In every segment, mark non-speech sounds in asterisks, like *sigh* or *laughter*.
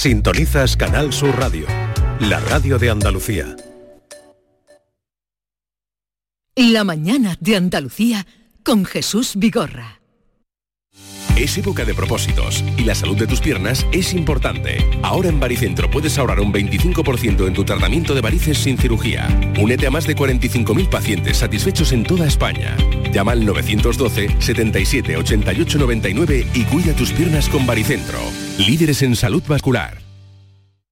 Sintonizas Canal Sur Radio, la radio de Andalucía. La mañana de Andalucía con Jesús Vigorra. Es época de propósitos y la salud de tus piernas es importante. Ahora en Baricentro puedes ahorrar un 25% en tu tratamiento de varices sin cirugía. Únete a más de 45.000 pacientes satisfechos en toda España. Llama al 912 77 88 99 y cuida tus piernas con Baricentro. Líderes en salud vascular.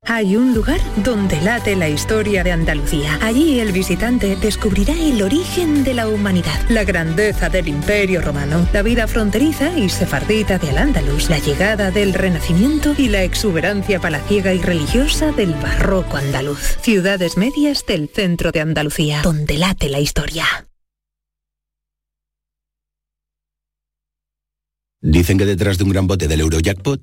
Hay un lugar donde late la historia de Andalucía. Allí el visitante descubrirá el origen de la humanidad, la grandeza del imperio romano, la vida fronteriza y sefardita de Al-Ándalus, la llegada del Renacimiento y la exuberancia palaciega y religiosa del barroco andaluz. Ciudades medias del centro de Andalucía, donde late la historia. Dicen que detrás de un gran bote del Eurojackpot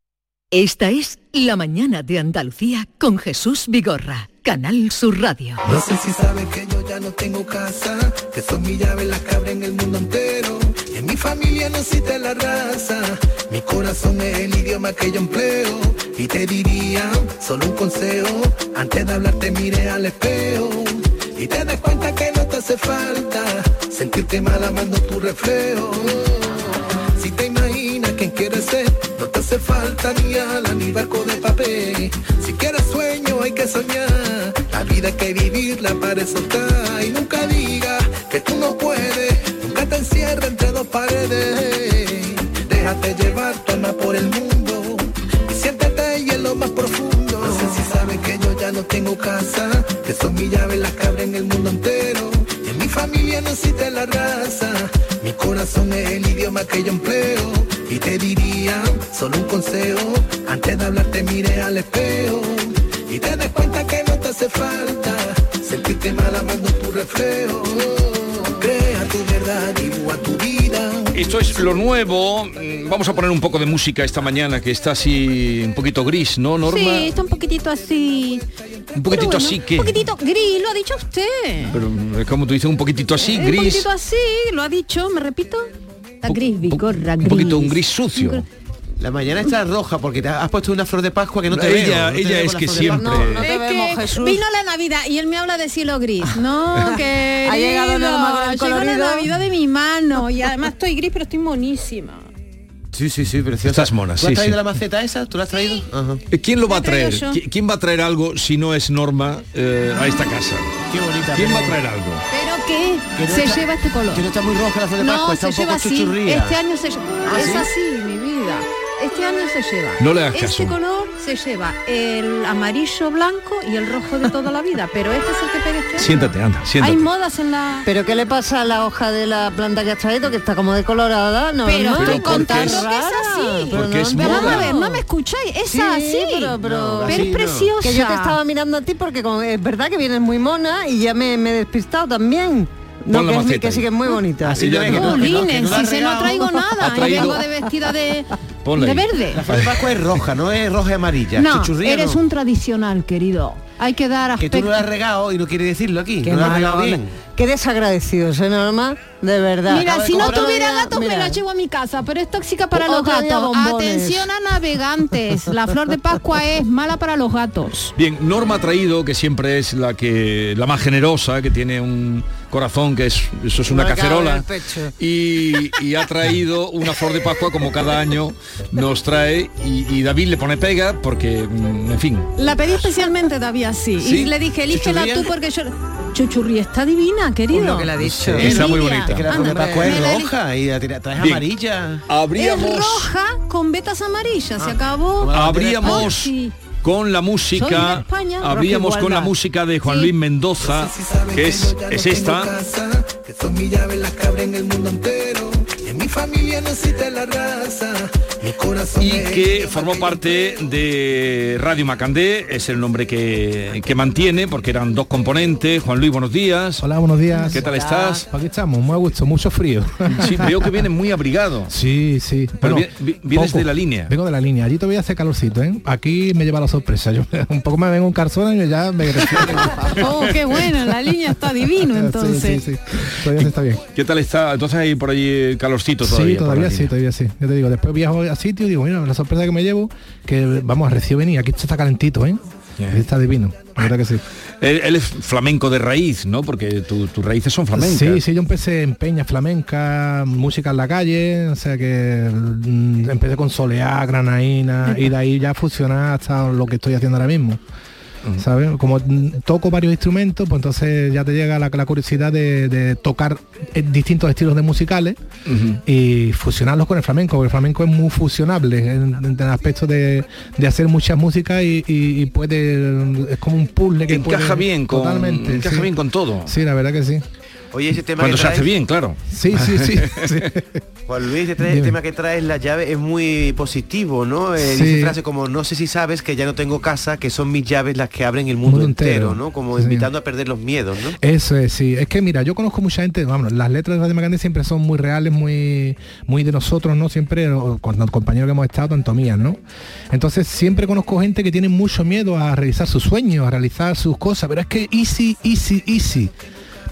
Esta es La mañana de Andalucía con Jesús Vigorra, Canal Sur Radio. No sé si sabes que yo ya no tengo casa, que son mi llave la cabra en el mundo entero. Y en mi familia no existe la raza, mi corazón es el idioma que yo empleo. Y te diría solo un consejo, antes de hablarte mire al espejo. Y te das cuenta que no te hace falta sentirte mal amando tu reflejo. Quién quieres ser, no te hace falta ni ala ni barco de papel. Si quieres sueño hay que soñar. La vida hay que vivirla para eso está. Y nunca digas que tú no puedes. Nunca te encierres entre dos paredes. Déjate llevar tu alma por el mundo. Y siéntete ahí en lo más profundo. No sé si sabes que yo ya no tengo casa. Que son mi llave la cabra en el mundo entero. Y en mi familia no existe la raza. Mi corazón es el idioma que yo empleo. Y te diría solo un consejo. Antes de hablarte mire al espejo. Y te das cuenta que no te hace falta sentirte mal amando tu reflejo. Crea tu verdad, dibuja tu vida. Esto es lo nuevo. Mm, Vamos a poner un poco de música esta mañana que está así un poquito gris, ¿no, Norma? Sí, está un poquitito así. Un poquitito bueno, así que... Un poquitito gris, lo ha dicho usted. Pero eh, como tú dices, un poquitito así, Un gris. poquitito así, lo ha dicho, me repito. Está gris, vigorra, Un gris. poquito un gris sucio. La mañana está roja porque te has puesto una flor de Pascua que no te Ella- veo. no te ella veo es que siempre-. No, es que vino la Navidad y él me habla de cielo gris. *laughs* No, que Ha llegado el Llegó la. Navidad de mi mano y además estoy gris pero estoy monísima. Sí, sí, sí, preciosa. Estás mona, ¿Tú sí, has traído sí. la maceta esa? ¿Tú la has traído? Ajá. Eh, ¿Quién lo va a traer? yo. ¿Qui- ¿Quién va a traer algo si no es Norma eh, a esta casa? Qué bonita. ¿Quién pero- va a traer algo? ¿Pero qué? Que no se está- lleva este color. Que no está muy roja la flor de Pascua, No, está se un lleva poco así. chuchurría. Este año se lleva. ¿Ah, es sí? así. Este año se lleva. No le hagas Este caso. color se lleva el amarillo blanco y el rojo de toda la vida, pero este es el que pega este año. Siéntate, anda, siéntate. Hay modas en la. ¿Pero qué le pasa a la hoja de la planta que has traído? Que está como decolorada, ¿no? Pero ¿no? estoy contando es- que es así. Pero Porque es Pero vamos moda. a ver, no me escucháis, es Sí, así. pero, pero, No, Pero así es no. preciosa. que yo te estaba mirando a ti porque es verdad que vienes muy mona y ya me, me he despistado también. No, que, es, que ahí. sigue muy bonita. Así que que que Jolines, la si se no traigo nada, traído- vengo de vestida de, *laughs* de verde. La flor de Pascua es roja, no es roja y amarilla. No, eres no. un tradicional, querido. Hay que dar Que aspecto. tú no la has regado y no quieres decirlo aquí. Qué no la has regado bien. Qué desagradecidos, ¿eh, Norma? De verdad. Mira, acaba si no tuviera Mira, gatos me la llevo a mi casa, pero es tóxica para O- los gatos. Atención a navegantes. La flor de Pascua es mala para los gatos. Bien, Norma ha traído, que siempre es la que la más generosa, que tiene un corazón que es eso es una cacerola y, y ha traído una flor de Pascua como cada año nos trae y, y David le pone pega porque mm, en fin La pedí especialmente, David, así. ¿Sí? Y le dije, elígela tú porque yo... Chuchurri está divina, querido. Que le ha dicho. Sí, está muy bonita. Que la flor de Anda, Pascua es la roja y la tira- traes Bien. amarilla. Es habríamos roja con vetas amarillas. Se acabó. Bueno, habríamos Ah, sí. Con la música roja con la música de Juan Sí. Luis Mendoza No sé si que es, no es esta casa, que son mi llave la cabra en el mundo entero. Y en mi familia no existe la raza. Y que formó parte de Radio Macandé, es el nombre que, que mantiene, porque eran dos componentes. Juan Luis, buenos días. Hola, buenos días. ¿Qué tal estás? Aquí estamos, muy a gusto, mucho frío. Sí, veo que vienes muy abrigado. Sí, sí. Pero Bueno, vi- vi- vienes poco. de la línea. Vengo de la línea. Allí todavía hace calorcito, ¿eh? Aquí me lleva la sorpresa. Yo *laughs* un poco me vengo un calzón y ya me *laughs* Oh, qué bueno, la línea está divino entonces. *laughs* Sí, sí, sí. Todavía se está bien. ¿Qué tal está? Entonces hay por allí calorcito todavía. sí, todavía sí, todavía sí. Ya te digo, después viajo a sitio y digo, mira, la sorpresa que me llevo, que vamos a recién venir, aquí está calentito, ¿eh? Está divino, la verdad que sí. Él, él es flamenco de raíz, ¿no? Porque tu- tus raíces son flamencas. Sí, sí, yo empecé en peña flamenca, música en la calle, o sea que mm, empecé con soleá, granaína y de ahí ya fusionar hasta lo que estoy haciendo ahora mismo. ¿Sabes? Como toco varios instrumentos, pues entonces ya te llega la, la curiosidad de, de tocar eh, distintos estilos de musicales y fusionarlos con el flamenco, porque el flamenco es muy fusionable en, en el aspecto de, de hacer muchas músicas y, y- y puede es como un puzzle que Encaja puede- bien con- totalmente, encaja sí. bien con todo. Sí, la verdad que sí. Oye, ese tema Cuando que se hace bien, claro. Sí, sí, sí. sí. *laughs* Juan Luis, este tra- Dime. tema que traes la llave es muy positivo, ¿no? Eh, Sí. Dice frase como no sé si sabes que ya no tengo casa, que son mis llaves las que abren el mundo, Mundo entero, entero. ¿no? Como Sí. invitando a perder los miedos, ¿no? Eso es, sí. Es que mira, yo conozco mucha gente, vamos, las letras de Radio siempre son muy reales, muy, muy de nosotros, ¿no? Siempre, con los compañeros que hemos estado, tanto mías, ¿no? Entonces siempre conozco gente que tiene mucho miedo a realizar sus sueños, a realizar sus cosas, pero es que easy, easy, easy.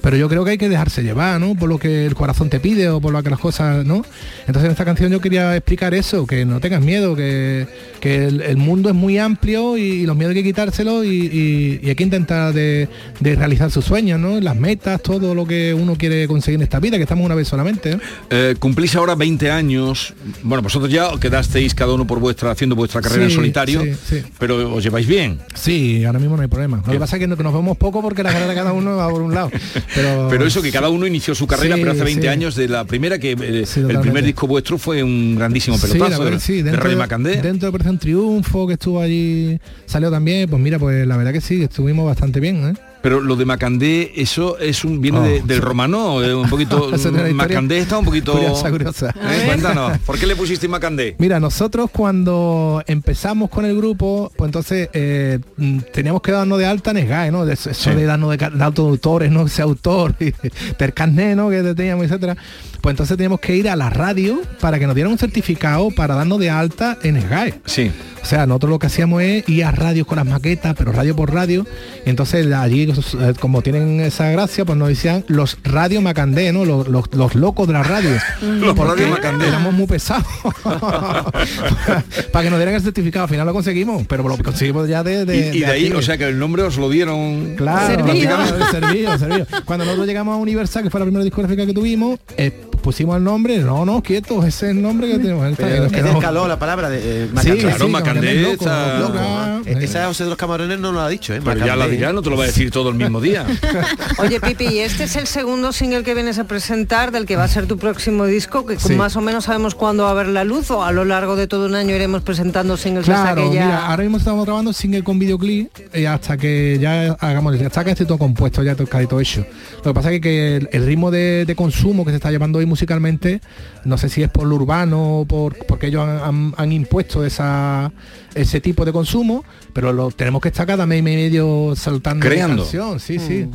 Pero yo creo que hay que dejarse llevar, ¿no? Por lo que el corazón te pide o por lo que las cosas, ¿no? Entonces en esta canción yo quería explicar eso, que no tengas miedo, que, que el, el mundo es muy amplio y, y los miedos hay que quitárselos y, y- y hay que intentar de, de realizar sus sueños, ¿no? Las metas, todo lo que uno quiere conseguir en esta vida, que estamos una vez solamente. ¿eh? Eh, cumplís ahora 20 años. Bueno, vosotros ya quedasteis cada uno por vuestra haciendo vuestra carrera en solitario, sí, sí. pero os lleváis bien. Sí, ahora mismo no hay problema. Lo que pasa es que nos vemos poco porque la carrera de cada uno va por un lado. *laughs* Pero, Pero eso que cada uno inició su carrera, Sí, pero hace 20 sí. años de la primera que eh, el primer disco vuestro fue un grandísimo pelotazo verdad de, sí, de Radio Macandé. Dentro de Operación Triunfo, que estuvo allí, salió también, pues mira, pues la verdad que sí, estuvimos bastante bien, ¿eh? Pero lo de Macandé, eso es un viene Oh, de- del romano, eh, un poquito *laughs* Macandé está un poquito curiosa, curiosa. Eh, Cuéntanos, ¿por qué le pusiste Macandé? Mira, nosotros cuando empezamos con el grupo, pues entonces eh, mm, teníamos que darnos de alta en SGAE, ¿no? De Eso, de darnos de, de autoautores, ¿no? Ese autor, y *laughs* del ¿no? Que teníamos, etcétera. Pues entonces teníamos que ir a la radio para que nos dieran un certificado para darnos de alta en SGAE. Sí. O sea, nosotros lo que hacíamos es ir a radios con las maquetas, pero radio por radio. Y entonces allí, eh, como tienen esa gracia, pues nos decían los radio macandé, ¿no? Los, los- los locos de la radio. Los radio Macandé. Éramos muy pesados. *laughs* Para que nos dieran el certificado. Al final lo conseguimos, pero lo conseguimos ya de... de- y, y de ahí, aquí. o sea que el nombre os lo dieron Claro, Servido. claro, servido, servido. Cuando nosotros llegamos a Universal, que fue la primera discográfica que tuvimos, eh, pusimos el nombre, no, no, quieto, ese es el nombre que tenemos. Pero es la palabra de eh, Sí, Macandé. Claro, sí, Macandé Macandé loco, está- loco, Esa José de los Camarones no lo ha dicho, ¿eh? Pero ya la dirá, no te lo va a decir todo el mismo día. *laughs* Oye, Pipi, y este es el segundo single que vienes a presentar del que va a ser tu próximo disco, que Sí. más o menos sabemos cuándo va a ver la luz o a lo largo de todo un año iremos presentando singles hasta Claro, que ya... mira, ahora mismo estamos grabando single con videoclip y hasta que ya hagamos, hasta que esté todo compuesto, ya todo, casi todo hecho. Lo que pasa es que el, el ritmo de, de consumo que se está llevando hoy musicalmente, no sé si es por lo urbano o por, porque ellos han, han- han impuesto esa, ese tipo de consumo, pero lo tenemos que estar cada mes y medio saltando Creando. canción, sí, sí.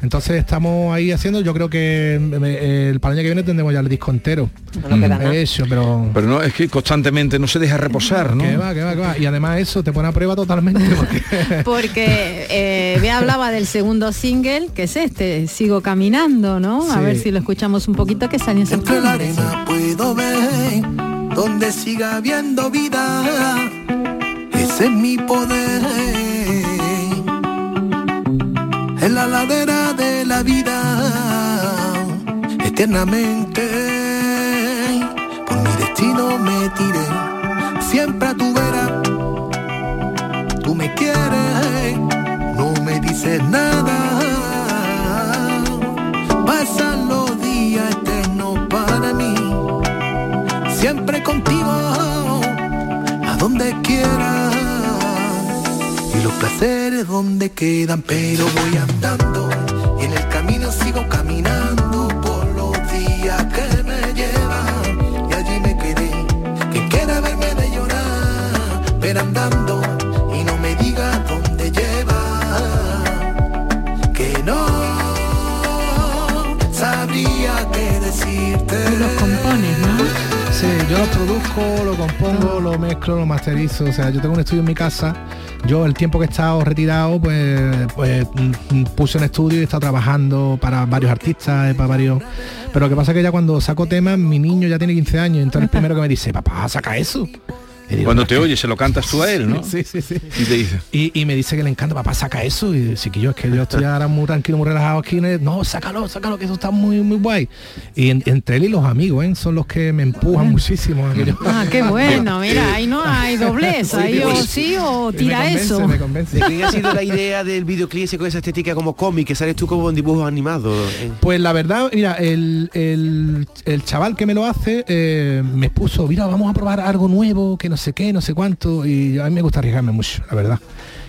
Entonces estamos ahí haciendo, yo creo que me- el para el año que viene tendremos ya el disco entero. No queda nada. Eso, pero Pero no, es que constantemente no se deja reposar, ¿no? que va, que va, que va. Y además eso te pone a prueba totalmente *laughs* porque *laughs* Porque eh, me hablaba del segundo single, que es este, Sigo Caminando, ¿no? A Sí. ver si lo escuchamos un poquito, que salió en Entre la arena puedo ver donde siga habiendo vida. Ese es mi poder. En la ladera de la vida, eternamente. Por mi destino me tiré. Siempre a tu vera. Tú me quieres, no me dices nada. Pasan los días eternos para mí. Siempre contigo, a donde quieras placeres donde quedan, pero voy andando y en el camino sigo caminando por los días que me llevan y allí me quedé. Quien quiera verme de llorar, pero andando y no me diga dónde lleva, que no sabría qué decirte yo lo produzco, lo compongo, lo mezclo, lo masterizo. O sea, yo tengo un estudio en mi casa. Yo el tiempo que he estado retirado, pues, pues mm, puse un estudio y he estado trabajando para varios artistas, eh, para varios. Pero lo que pasa es que ya cuando saco temas, mi niño ya tiene 15 años, entonces el primero que me dice, papá, saca eso. Digo, Cuando "Es te que-". oye, se lo cantas tú a él, ¿no? Sí, sí, sí. Y te dice. Y, y me dice que le encanta, papá, saca eso. Y sí que yo es que yo estoy ahora muy tranquilo, muy relajado aquí. No, sácalo, sácalo, que eso está muy, muy guay. Y en- entre él y los amigos, ¿eh? son los que me empujan muchísimo. yo- Ah, qué *laughs* bueno, mira, ahí no hay doblez, *laughs* ahí o sí o tira eso. ¿De quién ha sido la idea del videoclip ese con esa estética como cómic, que sales tú como en dibujos animados? eh? Pues la verdad, mira, el, el- el chaval que me lo hace eh, me puso, mira, vamos a probar algo nuevo, que no sé qué, no sé cuánto, y a mí me gusta arriesgarme mucho, la verdad.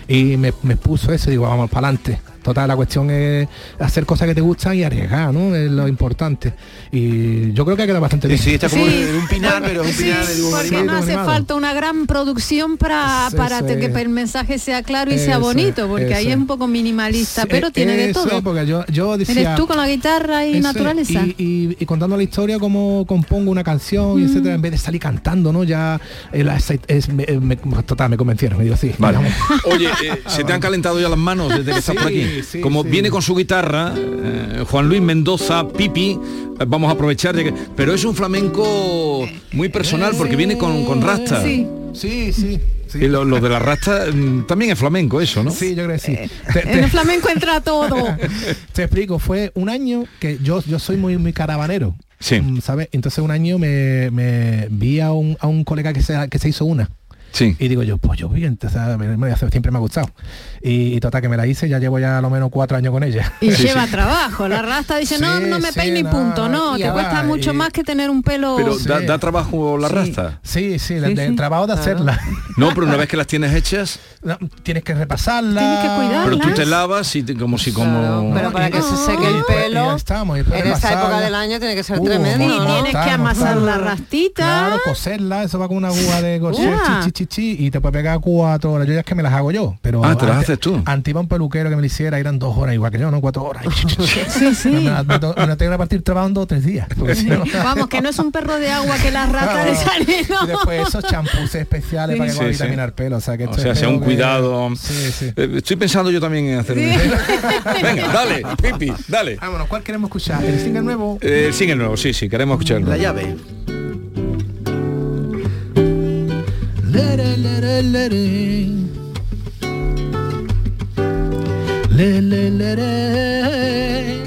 Y me, me puso eso digo, vamos para adelante. Total, la cuestión es hacer cosas que te gustan y arriesgar, ¿no? Es lo importante. Y yo creo que ha quedado bastante bien. Sí, está como Sí. en un pinar, pero es un pinar de Porque animado. no hace falta una gran producción para, para que el mensaje sea claro y sea bonito, porque ahí eso es es. un poco minimalista, Sí, pero tiene de eso todo. porque yo, yo decía, Eres tú con la guitarra y naturaleza. Y, y- y contando la historia como compongo una canción y Mm. etcétera, en vez de salir cantando, ¿no? Ya aceit- es, me, me- total, me convencieron, me digo sí. Vale. Oye, eh, se te han calentado ya las manos desde que *laughs* estás por aquí. Sí, sí, Como sí. viene con su guitarra, eh, Juan Luis Mendoza, Pipi, eh, vamos a aprovechar de que. Pero es un flamenco muy personal porque viene con, con rasta. Sí. Sí, sí. sí. Y lo, lo de la rasta mm, también es flamenco, eso, ¿no? Sí, yo creo que sí. Eh, Te- En el flamenco entra todo. *laughs* Te explico, fue un año que yo, yo soy muy, muy caravanero. Sí. mm, ¿Sabes? Entonces un año me, me vi a un, a un colega que se, que se hizo una. Sí. Y digo yo, pues yo bien, me- me- siempre me ha gustado. Y, y total que me la hice, ya llevo ya a lo menos cuatro años con ella. Y *laughs* lleva trabajo. La rasta dice, no, Sí, no me sí, peine y punto. No, y te va, cuesta mucho y- más que tener un pelo. Pero da, Sí. da trabajo la Sí. rasta. Sí, sí, Sí, el, el sí. trabajo de hacerla. No, pero una vez que las tienes hechas, No, tienes que repasarla. Tienes que cuidarla. pero tú te lavas y te- como si como. Pero para que se seque el Y después- y pelo, estamos, en esta repasarla. época del año tiene que ser Uh, tremendo, Y tienes que amasar la rastita. Claro, coserla, eso va con una aguja de coser, Ya. chi, chi, chi, chi, y te puede pegar cuatro horas. Yo ya es que me las hago yo, pero Ah, te las ante- haces tú. Antes iba un peluquero que me lo hiciera, eran dos horas igual que yo, no cuatro horas. *laughs* Sí, sí. Me, me, me la tengo que partir trabajando tres días. *laughs* no- Vamos, que no es un perro de agua que la rata le Claro. sale, ¿no? Y después esos champús especiales para que Sí, pueda sí. vitaminar el pelo. O sea, que O sea, sea un que- cuidado. Sí, sí. Eh, Estoy pensando yo también en hacer un... *laughs* Venga, dale, Pipi, dale. Vámonos, ¿cuál queremos escuchar? ¿El single nuevo? Eh, el single nuevo, sí, sí, queremos escucharlo. La llave. Lere, lere, lere. Le, le, lere.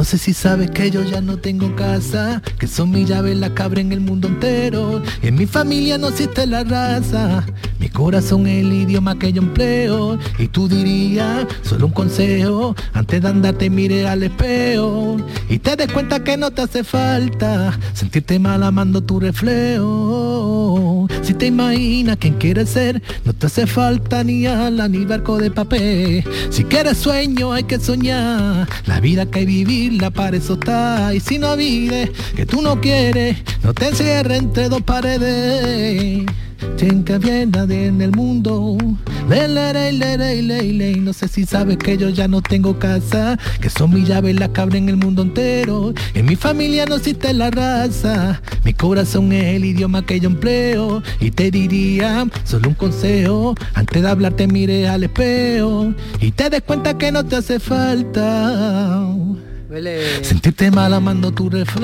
No sé si sabes que yo ya no tengo casa, que son mis llaves las que abren el mundo entero. Y en mi familia no existe la raza, mi corazón es el idioma que yo empleo. Y tú dirías, solo un consejo, antes de andarte mire al espejo. Y te des cuenta que no te hace falta sentirte mal amando tu reflejo. Si te imaginas quién quieres ser, no te hace falta ni ala ni barco de papel. Si quieres sueño hay que soñar, la vida que hay vivirla para eso está. Y si no vives, que tú no quieres, no te encierres entre dos paredes. Que había nadie en el mundo. Le, le, le. No sé si sabes que yo ya no tengo casa, que son mis llaves las que abren el mundo entero. En mi familia no existe la raza, mi corazón es el idioma que yo empleo. Y te diría solo un consejo, antes de hablarte mire al espejo y te des cuenta que no te hace falta. Sentirte mal amando tu reflejo.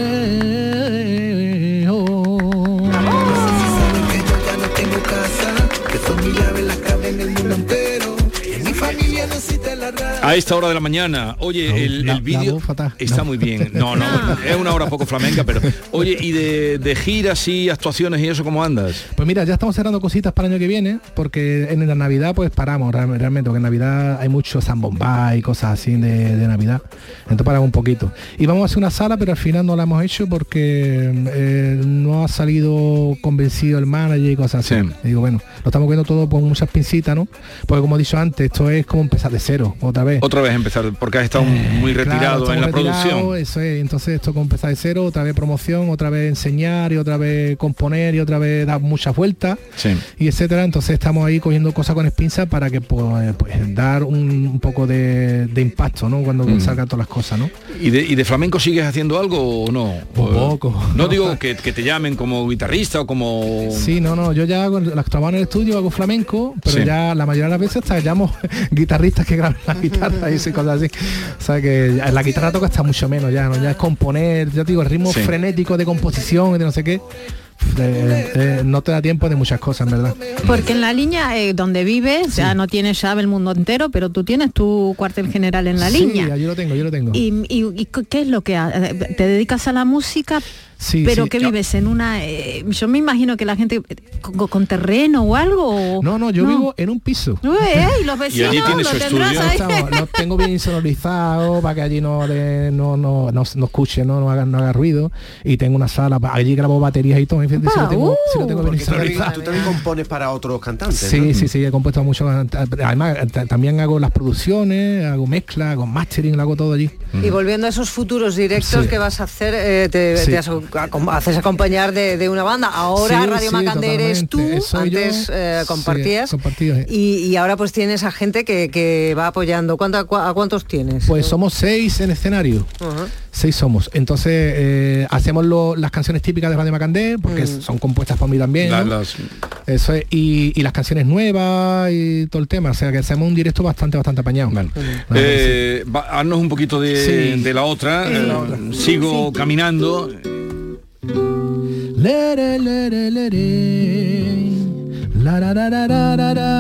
que yo ya no tengo casa, que son mis llaves las que abren el mundo entero. En mi familia no existe la raza. A esta hora de la mañana, oye, No, el, el vídeo está No. muy bien. *laughs* No, no, es una hora poco flamenca, pero oye, y de, de giras y actuaciones y eso, ¿cómo andas? Pues mira, ya estamos cerrando cositas para el año que viene, porque en la Navidad pues paramos real- realmente, porque en Navidad hay mucho zambomba y cosas así de, de Navidad. Entonces paramos un poquito. Y vamos a hacer una sala, pero al final no la hemos hecho porque eh, no ha salido convencido el manager y cosas así. Sí. Y digo, bueno, lo estamos viendo todo con muchas pincitas, ¿no? Porque como he dicho antes, esto es como empezar de cero, otra vez. Otra vez empezar, porque has estado muy Claro, retirado en la producción. Eso es, entonces esto con empezar de cero, otra vez promoción, otra vez enseñar y otra vez componer y otra vez dar muchas vueltas Sí. y etcétera. Entonces estamos ahí cogiendo cosas con espinza para que pues, pues, dar un, un poco de, de impacto, ¿no? Cuando Mm. salgan todas las cosas, ¿no? ¿Y de, y de flamenco sigues haciendo algo o no? Un poco. No digo *laughs* que, que te llamen como guitarrista o como... Sí, no, no, yo ya hago, las trabajo en el estudio, hago flamenco, pero Sí. ya la mayoría de las veces hasta llamo *laughs* guitarristas que graban la guitarra y esas cosas así. O sea que la guitarra toca hasta mucho menos ya, ¿no? Ya es componer, ya te digo, el ritmo Sí. frenético de composición y de no sé qué. eh, eh, no te da tiempo de muchas cosas, en verdad. Porque en la línea eh, donde vives ya no tienes llave el mundo entero, pero tú tienes tu cuartel general en la Sí, línea. yo lo tengo, yo lo tengo. ¿Y, y- y qué es lo que ha- eh, te dedicas a la música? Sí, pero sí. que vives en una eh, yo me imagino que la gente con, con terreno o algo o- No, no, yo vivo en un piso. Ué, eh, y los *laughs* vecinos lo tendrás ahí. Estamos- lo tengo bien insonorizado para que allí no de- no, no, no, no escuche, no, no haga, no haga ruido. Y tengo una sala, allí grabo baterías y todo. en fin, sí lo tengo, sí lo tengo bien tú también, insonorizado. tú también compones para otros cantantes, Sí, ¿no? sí, sí, he compuesto mucho. Además, ta- también hago las producciones, hago mezcla, hago mastering, lo hago todo allí. Y volviendo a esos futuros directos Sí. que vas a hacer, eh, te, Sí. te has- haces acompañar de, de una banda. Ahora Sí, Radio sí, Macandé eres tú, antes eh, compartías. sí. y, y ahora pues tienes a gente que, que va apoyando. ¿Cuánto, a, cuántos tienes? Pues somos seis en escenario. Seis somos. Entonces eh, hacemos lo- las canciones típicas de Radio Macandé, porque Mm. son compuestas por mí también. La- ¿no? las- Eso es, y, y las canciones nuevas y todo el tema. O sea que hacemos un directo bastante, bastante apañado. Eh, va- haznos un poquito de, Sí. de la otra. eh, sigo caminando. Lere, lere, lere. La, ra, ra, ra, ra, ra.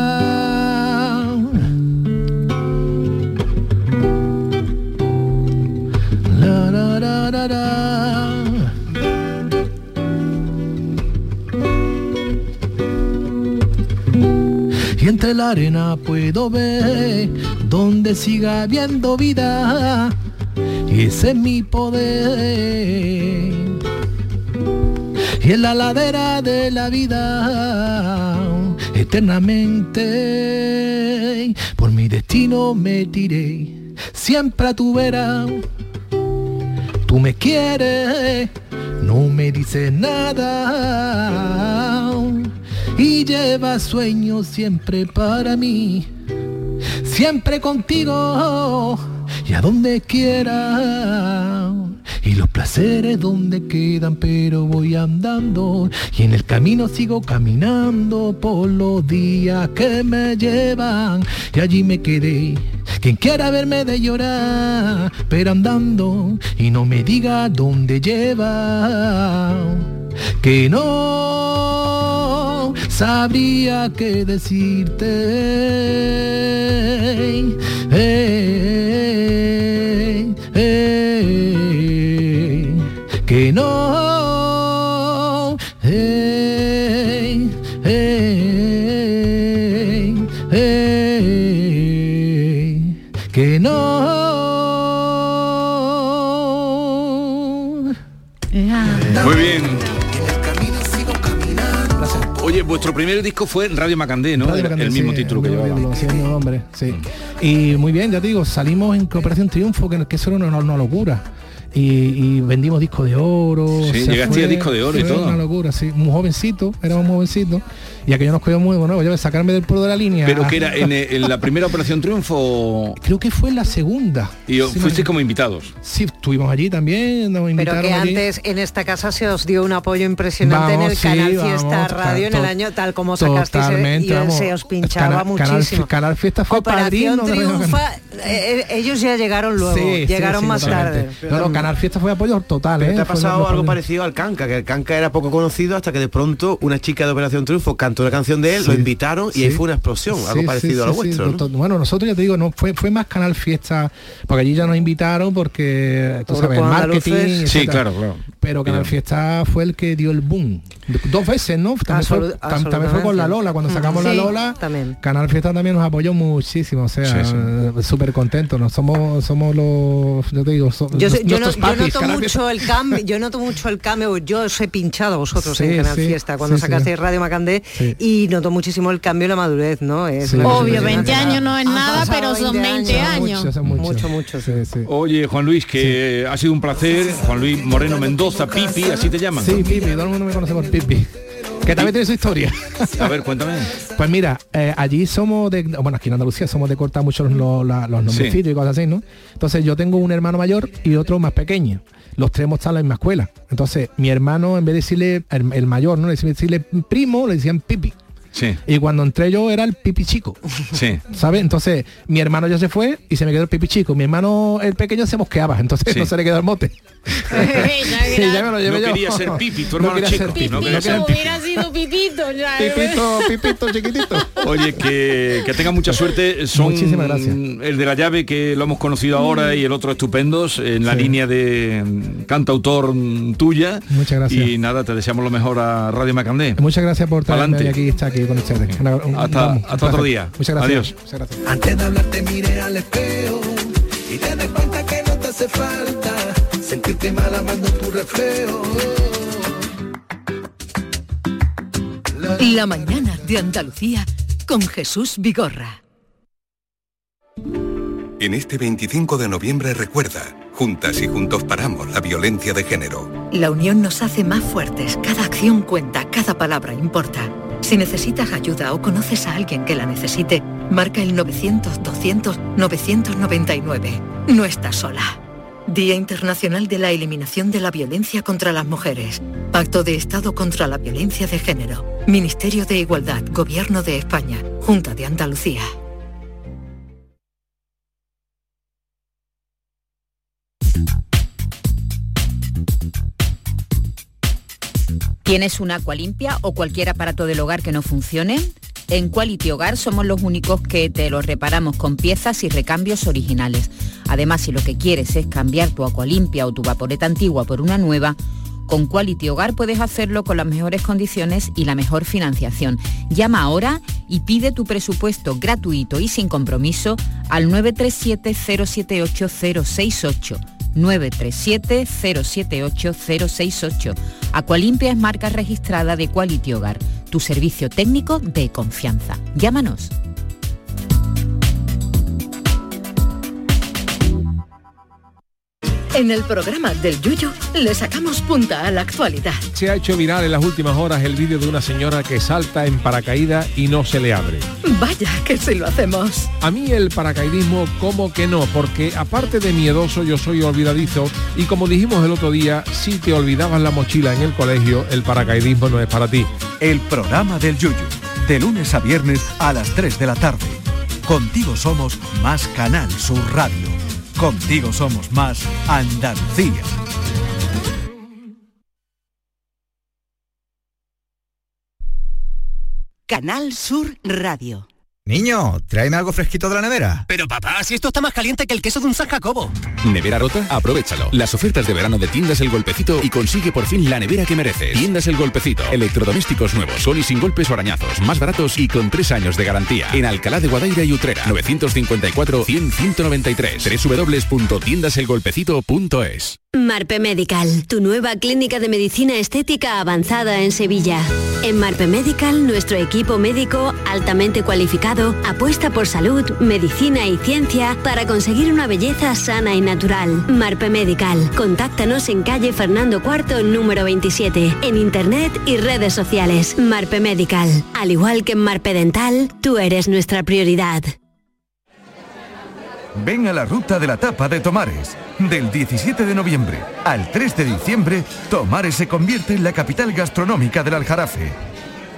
La, ra, ra, ra, ra. Y entre la arena puedo ver donde siga habiendo vida. Y ese es mi poder y en la ladera de la vida eternamente por mi destino me tiré siempre a tu vera tú me quieres no me dices nada y llevas sueños siempre para mí siempre contigo y a donde quiera. Y los placeres donde quedan, pero voy andando. Y en el camino sigo caminando por los días que me llevan. Y allí me quedé. Quien quiera verme de llorar, pero andando. Y no me diga dónde lleva. Que no sabría qué decirte. Eh, eh, que no. eh, eh, eh, que no. Muy bien. Oye, vuestro primer disco fue Radio Macandé, ¿no? Radio El- Macandé, el mismo sí, título que el llevaba. el nombre, sí. Y muy bien, ya te digo, salimos en Cooperación Triunfo, que, que eso era una, una locura. Y, y vendimos disco de oro. Sí, o sea, llegaste a disco de oro y fue todo. Una locura, sí. Muy jovencito, éramos jovencitos. Y aquello nos cogió muy bueno, ya sacarme del pueblo de la línea. Pero que era *laughs* en, en la primera Operación Triunfo Creo que fue la segunda. y Sí, fuisteis me- como invitados. Sí, estuvimos allí también, nos Pero que allí. antes en esta casa se os dio un apoyo impresionante en el sí, Canal vamos, Fiesta Radio en el to- año tal como sacasteis eh, y vamos. se os pinchaba Canal- Canal- muchísimo. Canal Fiesta fue Operación padrino Triunfa, *laughs* eh, eh, ellos ya llegaron luego, Sí, llegaron sí, más totalmente. tarde. No, no, Canal Fiesta fue apoyo total, Pero ¿eh? te ha pasado algo parecido al Canca, que el Canca era poco conocido hasta que de pronto una chica de Operación Triunfo cantó una canción de él, lo invitaron y Sí. ahí fue una explosión, algo Sí, parecido sí, a lo sí, sí, vuestro. Bueno, nosotros ya te digo, no fue fue más Canal Fiesta, porque allí ya nos invitaron porque tú sabes, marketing. Sí, claro. Pero Canal Bien. Fiesta fue el que dio el boom. Dos veces, ¿no? También, fue, Absolut- tam- también fue con la Lola, cuando sacamos la sí, Lola, también. Canal Fiesta también nos apoyó muchísimo, o sea, Sí, sí. súper contentos, ¿no? Somos, somos los, yo te digo, so- Yo, no- yo noto Canal mucho Fiesta. el cambio, *laughs* yo noto mucho el cambio, yo os he pinchado a vosotros en Sí, Canal sí, Fiesta cuando sí, sí. sacasteis Radio Macandé Sí. y noto muchísimo el cambio y la madurez, ¿no? Es Sí. Obvio, impresionante. 20 años no es nada, pero son 20 años. Mucho, mucho. Mucho, mucho, Sí, sí. Oye, Juan Luis, que ha sido un placer. Juan Luis Moreno Mendoza, Pipi, así te llaman. Sí, Pipi, todo el mundo me conoce por Pipi. que también tiene su historia. A ver, cuéntame. Pues mira, eh, allí somos de, bueno, aquí en Andalucía somos de cortar mucho los, los nombrecitos y cosas así, ¿no? Entonces yo tengo un hermano mayor y otro más pequeño. Los tres hemos estado en la misma escuela. Entonces mi hermano, en vez de decirle, el, el mayor, ¿no? Le decirle primo, le decían pipi. Sí, Y cuando entré yo era el pipi chico. sí. ¿Sabes? Entonces mi hermano ya se fue y se me quedó el pipi chico. Mi hermano el pequeño se mosqueaba, entonces Sí. no se le quedó el mote. Y ya me lo llevé No yo. quería ser Pipi, tu No hermano quería chico. ser Pipi, No quería ser Hubiera sido pipito ya. Pipito, pipito chiquitito. Oye, que, que tenga mucha suerte. Son Muchísimas gracias. el de la llave que lo hemos conocido ahora y el otro estupendos en la Sí. línea de mm, cantautor mm, tuya. Muchas gracias. Y nada, te deseamos lo mejor a Radio Macandé. Muchas gracias por traerme Pa'lante. hoy aquí, con ustedes. Una- un- Hasta- vamos, un hasta otro placer. día. Muchas gracias. Adiós. Muchas gracias. Antes de hablarte mire al espejo y te des cuenta que no te hace falta sentirte mal amando tu reflejo. La mañana de Andalucía con Jesús Vigorra. En este 25 de noviembre recuerda, juntas y juntos paramos la violencia de género. La unión nos hace más fuertes. Cada acción cuenta, cada palabra importa. Si necesitas ayuda o conoces a alguien que la necesite, marca el 900-200-999. No estás sola. Día Internacional de la Eliminación de la Violencia contra las Mujeres. Pacto de Estado contra la Violencia de Género. Ministerio de Igualdad, Gobierno de España, Junta de Andalucía. ¿Tienes una agua limpia o cualquier aparato del hogar que no funcione? En Quality Hogar somos los únicos que te lo reparamos con piezas y recambios originales. Además, si lo que quieres es cambiar tu agua limpia o tu vaporeta antigua por una nueva, con Quality Hogar puedes hacerlo con las mejores condiciones y la mejor financiación. Llama ahora y pide tu presupuesto gratuito y sin compromiso al 937-078-068. 937-078-068. Aqualimpia es marca registrada de Quality Hogar, tu servicio técnico de confianza. Llámanos. En el programa del Yuyo le sacamos punta a la actualidad. Se ha hecho viral en las últimas horas el vídeo de una señora que salta en paracaídas y no se le abre. Vaya que si lo hacemos. A mí el paracaidismo como que no, porque aparte de miedoso yo soy olvidadizo y como dijimos el otro día, si te olvidabas la mochila en el colegio, el paracaidismo no es para ti. El programa del Yuyu, de lunes a viernes a las 3 de la tarde. Contigo somos más Canal Sur Radio. Contigo somos más Andalucía. Canal Sur Radio. Niño, tráeme algo fresquito de la nevera. Pero papá, si esto está más caliente que el queso de un San Jacobo. ¿Nevera rota? Aprovechalo. Las ofertas de verano de Tiendas El Golpecito y consigue por fin la nevera que mereces. Tiendas El Golpecito. Electrodomésticos nuevos, con y sin golpes o arañazos, más baratos y con tres años de garantía. En Alcalá de Guadaira y Utrera. 954-100-193. www.tiendaselgolpecito.es Marpe Medical, tu nueva clínica de medicina estética avanzada en Sevilla. En Marpe Medical, nuestro equipo médico altamente cualificado apuesta por salud, medicina y ciencia para conseguir una belleza sana y natural. Marpe Medical, contáctanos en calle Fernando IV, número 27, en internet y redes sociales. Marpe Medical, al igual que en Marpe Dental, tú eres nuestra prioridad. Ven a la ruta de la tapa de Tomares. Del 17 de noviembre al 3 de diciembre, Tomares se convierte en la capital gastronómica del Aljarafe.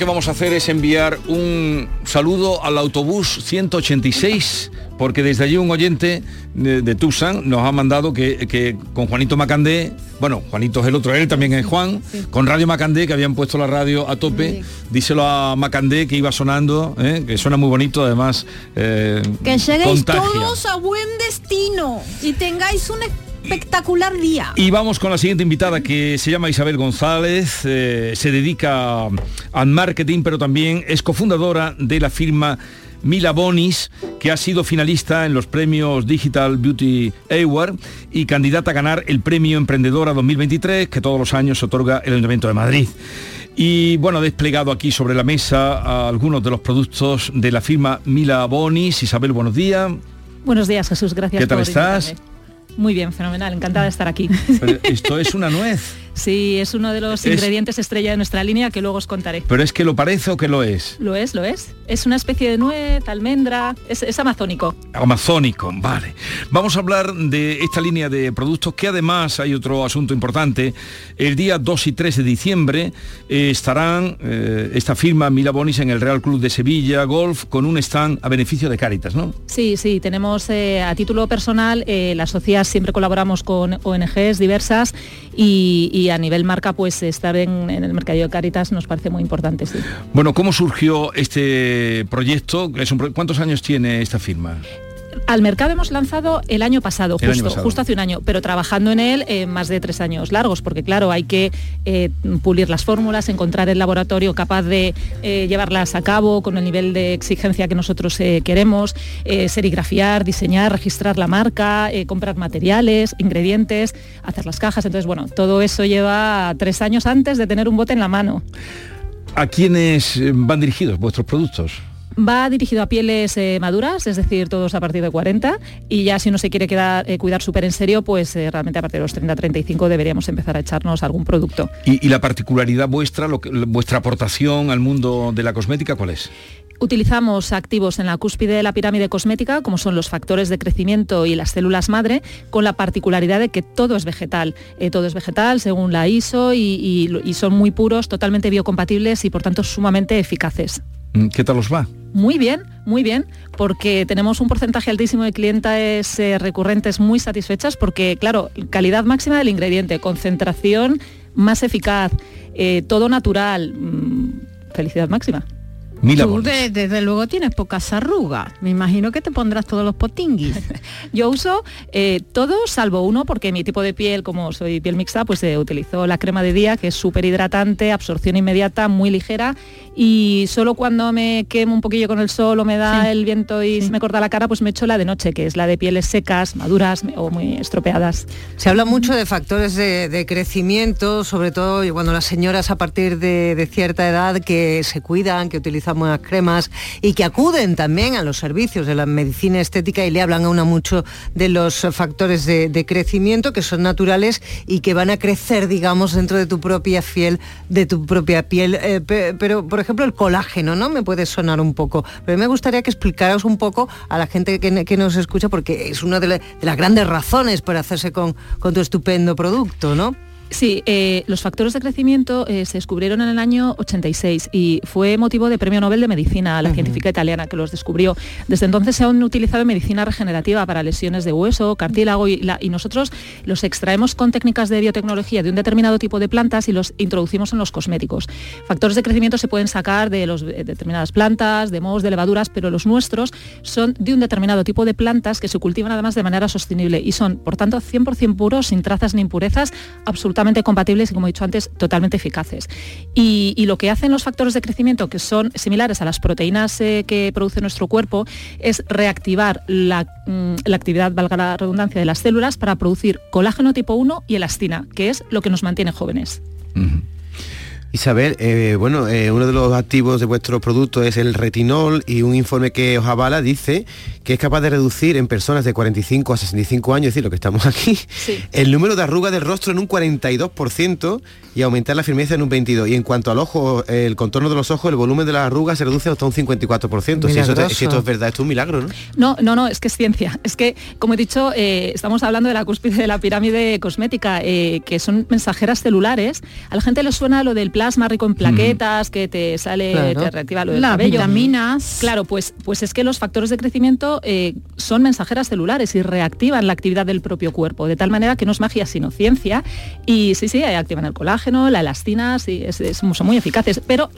Que vamos a hacer es enviar un saludo al autobús 186, porque desde allí un oyente de, de Tucson nos ha mandado que, que con Juanito Macandé, bueno, Juanito es el otro, él también es Juan, con Radio Macandé, que habían puesto la radio a tope, díselo a Macandé que iba sonando, ¿eh? que suena muy bonito, además. eh, Que lleguéis contagia. todos a buen destino y tengáis un espectacular día. Y vamos con la siguiente invitada que se llama Isabel González, eh, se dedica al marketing, pero también es cofundadora de la firma Mila Bonis, que ha sido finalista en los premios Digital Beauty Award y candidata a ganar el premio Emprendedora 2023, que todos los años otorga el Ayuntamiento de Madrid. Y bueno, ha desplegado aquí sobre la mesa algunos de los productos de la firma Mila Bonis. Isabel, buenos días. Buenos días, Jesús. Gracias ¿Qué tal por estás? invitarme. Muy bien, fenomenal. Encantada de estar aquí. Pero esto es una nuez. *laughs* Sí, es uno de los Es- ingredientes estrella de nuestra línea que luego os contaré. Pero es que lo parece o que lo es. Lo es, lo es. Es una especie de nuez, almendra, es, es amazónico. Amazónico, vale. Vamos a hablar de esta línea de productos que además hay otro asunto importante. El día 2 y 3 de diciembre eh, estarán eh, esta firma Mila Bonis en el Real Club de Sevilla Golf con un stand a beneficio de Cáritas, ¿no? Sí, sí, tenemos eh, a título personal, eh, la sociedad siempre colaboramos con ONGs diversas y, y a nivel marca, pues estar en, el mercadillo de Caritas nos parece muy importante. Bueno, ¿cómo surgió este proyecto? ¿Cuántos años tiene esta firma? Al mercado hemos lanzado el año pasado, El año justo, pasado. justo hace un año, pero trabajando en él eh, más de tres años largos, porque claro, hay que eh, pulir las fórmulas, encontrar el laboratorio capaz de eh, llevarlas a cabo con el nivel de exigencia que nosotros queremos, serigrafiar, diseñar, registrar la marca, comprar materiales, ingredientes, hacer las cajas. Entonces, bueno, todo eso lleva tres años antes de tener un bote en la mano. ¿A quiénes van dirigidos vuestros productos? Va dirigido a pieles eh, maduras, es decir, todos a partir de 40, y ya si uno se quiere quedar, eh, cuidar súper en serio, pues eh, realmente a partir de los 30-35 deberíamos empezar a echarnos algún producto. Y, y la particularidad vuestra, lo que- vuestra aportación al mundo de la cosmética, ¿cuál es? Utilizamos activos en la cúspide de la pirámide cosmética, como son los factores de crecimiento y las células madre, con la particularidad de que todo es vegetal. Eh, todo es vegetal según la ISO y, y- y son muy puros, totalmente biocompatibles y por tanto sumamente eficaces. Mm, ¿Qué tal os va? Muy bien, muy bien, porque tenemos un porcentaje altísimo de clientes eh, recurrentes muy satisfechas porque, claro, calidad máxima del ingrediente, concentración más eficaz, eh, todo natural, mm, felicidad máxima. Tú de- desde luego tienes pocas arrugas. Me imagino que te pondrás todos los potinguis. *laughs* Yo uso eh, todo salvo uno porque mi tipo de piel, como soy piel mixta, pues eh, utilizo la crema de día que es súper hidratante, absorción inmediata, muy ligera y solo cuando me quemo un poquillo con el sol o me da el viento y me corta la cara, pues me echo la de noche, que es la de pieles secas, maduras o muy estropeadas. Se habla mucho de factores de, de crecimiento, sobre todo cuando las señoras a partir de, de cierta edad que se cuidan, que utilizan buenas cremas y que acuden también a los servicios de la medicina estética y le hablan a una mucho de los factores de, crecimiento que son naturales y que van a crecer, digamos, dentro de tu propia piel, de tu propia piel. Eh, pe- pero, por ejemplo, el colágeno, ¿no? Me puede sonar un poco. Pero me gustaría que explicaras un poco a la gente que, que nos escucha, porque es una de, de las grandes razones para hacerse con, con tu estupendo producto, ¿no? Sí, eh, los factores de crecimiento eh, se descubrieron en el año 86 y fue motivo de premio Nobel de Medicina a la científica italiana que los descubrió. Desde entonces se han utilizado en medicina regenerativa para lesiones de hueso, cartílago y, la- y nosotros los extraemos con técnicas de biotecnología de un determinado tipo de plantas y los introducimos en los cosméticos. Factores de crecimiento se pueden sacar de, los, de determinadas plantas, de mohos, de levaduras, pero los nuestros son de un determinado tipo de plantas que se cultivan además de manera sostenible y son, por tanto, 100% puros, sin trazas ni impurezas, absolutamente compatibles y, como he dicho antes, totalmente eficaces. Y, y lo que hacen los factores de crecimiento, que son similares a las proteínas eh, que produce nuestro cuerpo, es reactivar la, mm, la actividad, valga la redundancia, de las células para producir colágeno tipo 1 y elastina, que es lo que nos mantiene jóvenes. Isabel, eh, bueno, eh, uno de los activos de vuestro producto es el retinol y un informe que os avala dice que es capaz de reducir en personas de 45 a 65 años, es decir, lo que estamos aquí, el número de arrugas del rostro en un 42% y aumentar la firmeza en un 22%. Y en cuanto al ojo, el contorno de los ojos, el volumen de las arrugas se reduce hasta un 54%. Si, eso te- si esto es verdad, esto es un milagro, ¿no? No, no, no, es que es ciencia. Es que, como he dicho, eh, estamos hablando de la cúspide de la pirámide cosmética, que son mensajeras celulares. A la gente le suena lo del plasma rico en plaquetas, que te sale, Claro. te reactiva lo del Las cabello. vitaminas. Claro, pues, pues es que los factores de crecimiento eh, son mensajeras celulares y reactivan la actividad del propio cuerpo, de tal manera que no es magia sino ciencia. Y sí, sí, activan el colágeno, la elastina, sí, es- es- son muy eficaces. Pero,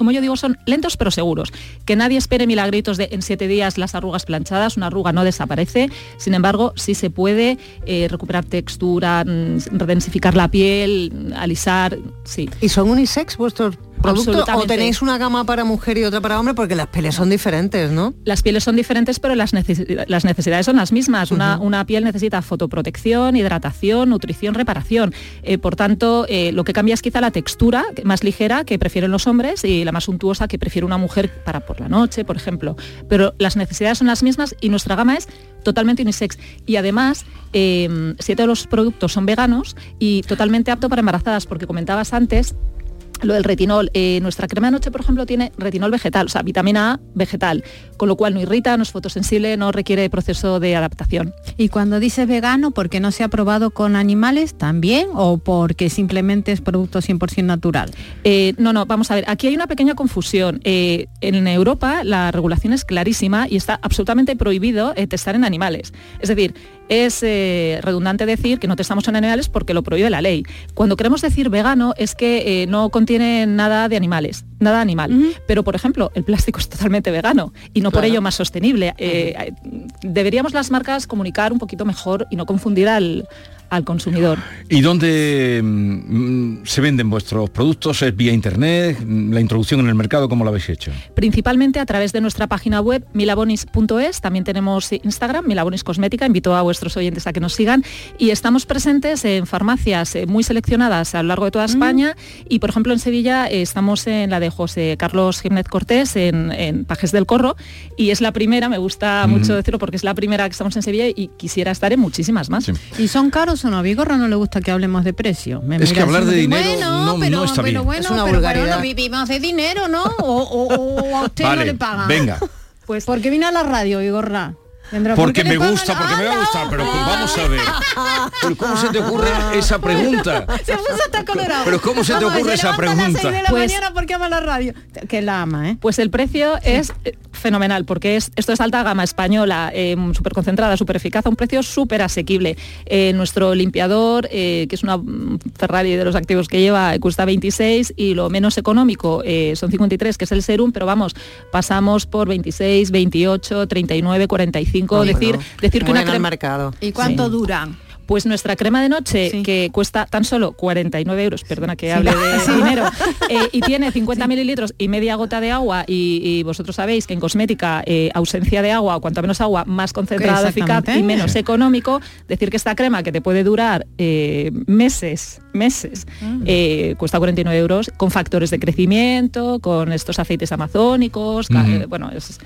como yo digo, son lentos pero seguros. Que nadie espere milagritos de en siete días las arrugas planchadas, una arruga no desaparece. Sin embargo, sí se puede eh, recuperar textura, mm, redensificar la piel, alisar, sí. ¿Y son unisex vuestros productos o tenéis una gama para mujer y otra para hombre? Porque las pieles son diferentes, ¿no? Las pieles son diferentes, pero las, necesi- las necesidades son las mismas. Una, una piel necesita fotoprotección, hidratación, nutrición, reparación. Eh, por tanto, eh, lo que cambia es quizá la textura más ligera que prefieren los hombres y la más suntuosa que prefiere una mujer para por la noche, por ejemplo. Pero las necesidades son las mismas y nuestra gama es totalmente unisex. Y además, eh, siete de los productos son veganos y totalmente apto para embarazadas, porque comentabas antes lo del retinol. Eh, nuestra crema de noche, por ejemplo, tiene retinol vegetal, o sea, vitamina A vegetal, con lo cual no irrita, no es fotosensible, no requiere proceso de adaptación. Y cuando dices vegano, ¿porque no se ha probado con animales también o porque simplemente es producto 100% natural? Eh, no, no, vamos a ver, aquí hay una pequeña confusión. Eh, en Europa la regulación es clarísima y está absolutamente prohibido testar en animales. Es decir, es eh, redundante decir que no testamos en animales porque lo prohíbe la ley. Cuando queremos decir vegano es que eh, no contiene nada de animales, nada animal. Pero, por ejemplo, el plástico es totalmente vegano y no por ello más sostenible. Eh, eh, deberíamos las marcas comunicar un poquito mejor y no confundir al, al consumidor. ¿Y dónde mm, se venden vuestros productos? ¿Es vía internet? Mm, ¿La introducción en el mercado cómo lo habéis hecho? principalmente a través de nuestra página web milabonis.es, también tenemos Instagram, Milabonis Cosmética, invito a vuestros oyentes a que nos sigan y estamos presentes en farmacias eh, muy seleccionadas a lo largo de toda España y por ejemplo en Sevilla eh, estamos en la de José Carlos Jiménez Cortés en, en Pajes del Corro y es la primera, me gusta mucho decirlo porque es la primera que estamos en Sevilla y quisiera estar en muchísimas más. ¿Y son caros o no? A Vigorra no le gusta que hablemos de precio. Me Es que hablar de dinero bueno, no- pero, no está pero bien. bueno, Es una pero vulgaridad. bueno, vivimos de dinero, ¿no? O, o- o a usted no Vale, le pagan. venga. *laughs* Pues porque vine a la radio, Vigorra. Porque me gusta, porque me va a gustar, pero vamos a ver. *laughs* Pero ¿cómo se te ocurre esa pregunta? Se puso hasta colorado. Pero ¿cómo se te ocurre esa levanta a las seis pregunta? de la Pues- mañana porque ama la radio. Que la ama, ¿eh? Pues el precio es eh, fenomenal, porque es, esto es alta gama española, súper concentrada, súper eficaz, a un precio súper asequible. Eh, nuestro limpiador, eh, que es una mm, Ferrari de los activos que lleva, eh, cuesta 26 y lo menos económico eh, son 53, que es el serum, pero vamos, pasamos por 26, 28, 39, 45, Decir, bueno. decir que una crema... mercado. ¿Y cuánto Sí. duran? Pues nuestra crema de noche, que cuesta tan solo 49 euros, perdona que Sí. hable de *laughs* Sí. dinero, eh, y tiene 50 mililitros y media gota de agua, y, y vosotros sabéis que en cosmética eh, ausencia de agua, o cuanto menos agua, más concentrado, eficaz y menos económico, decir que esta crema que te puede durar eh, meses, meses, Mm. eh, cuesta 49 euros, con factores de crecimiento, con estos aceites amazónicos, bueno, es...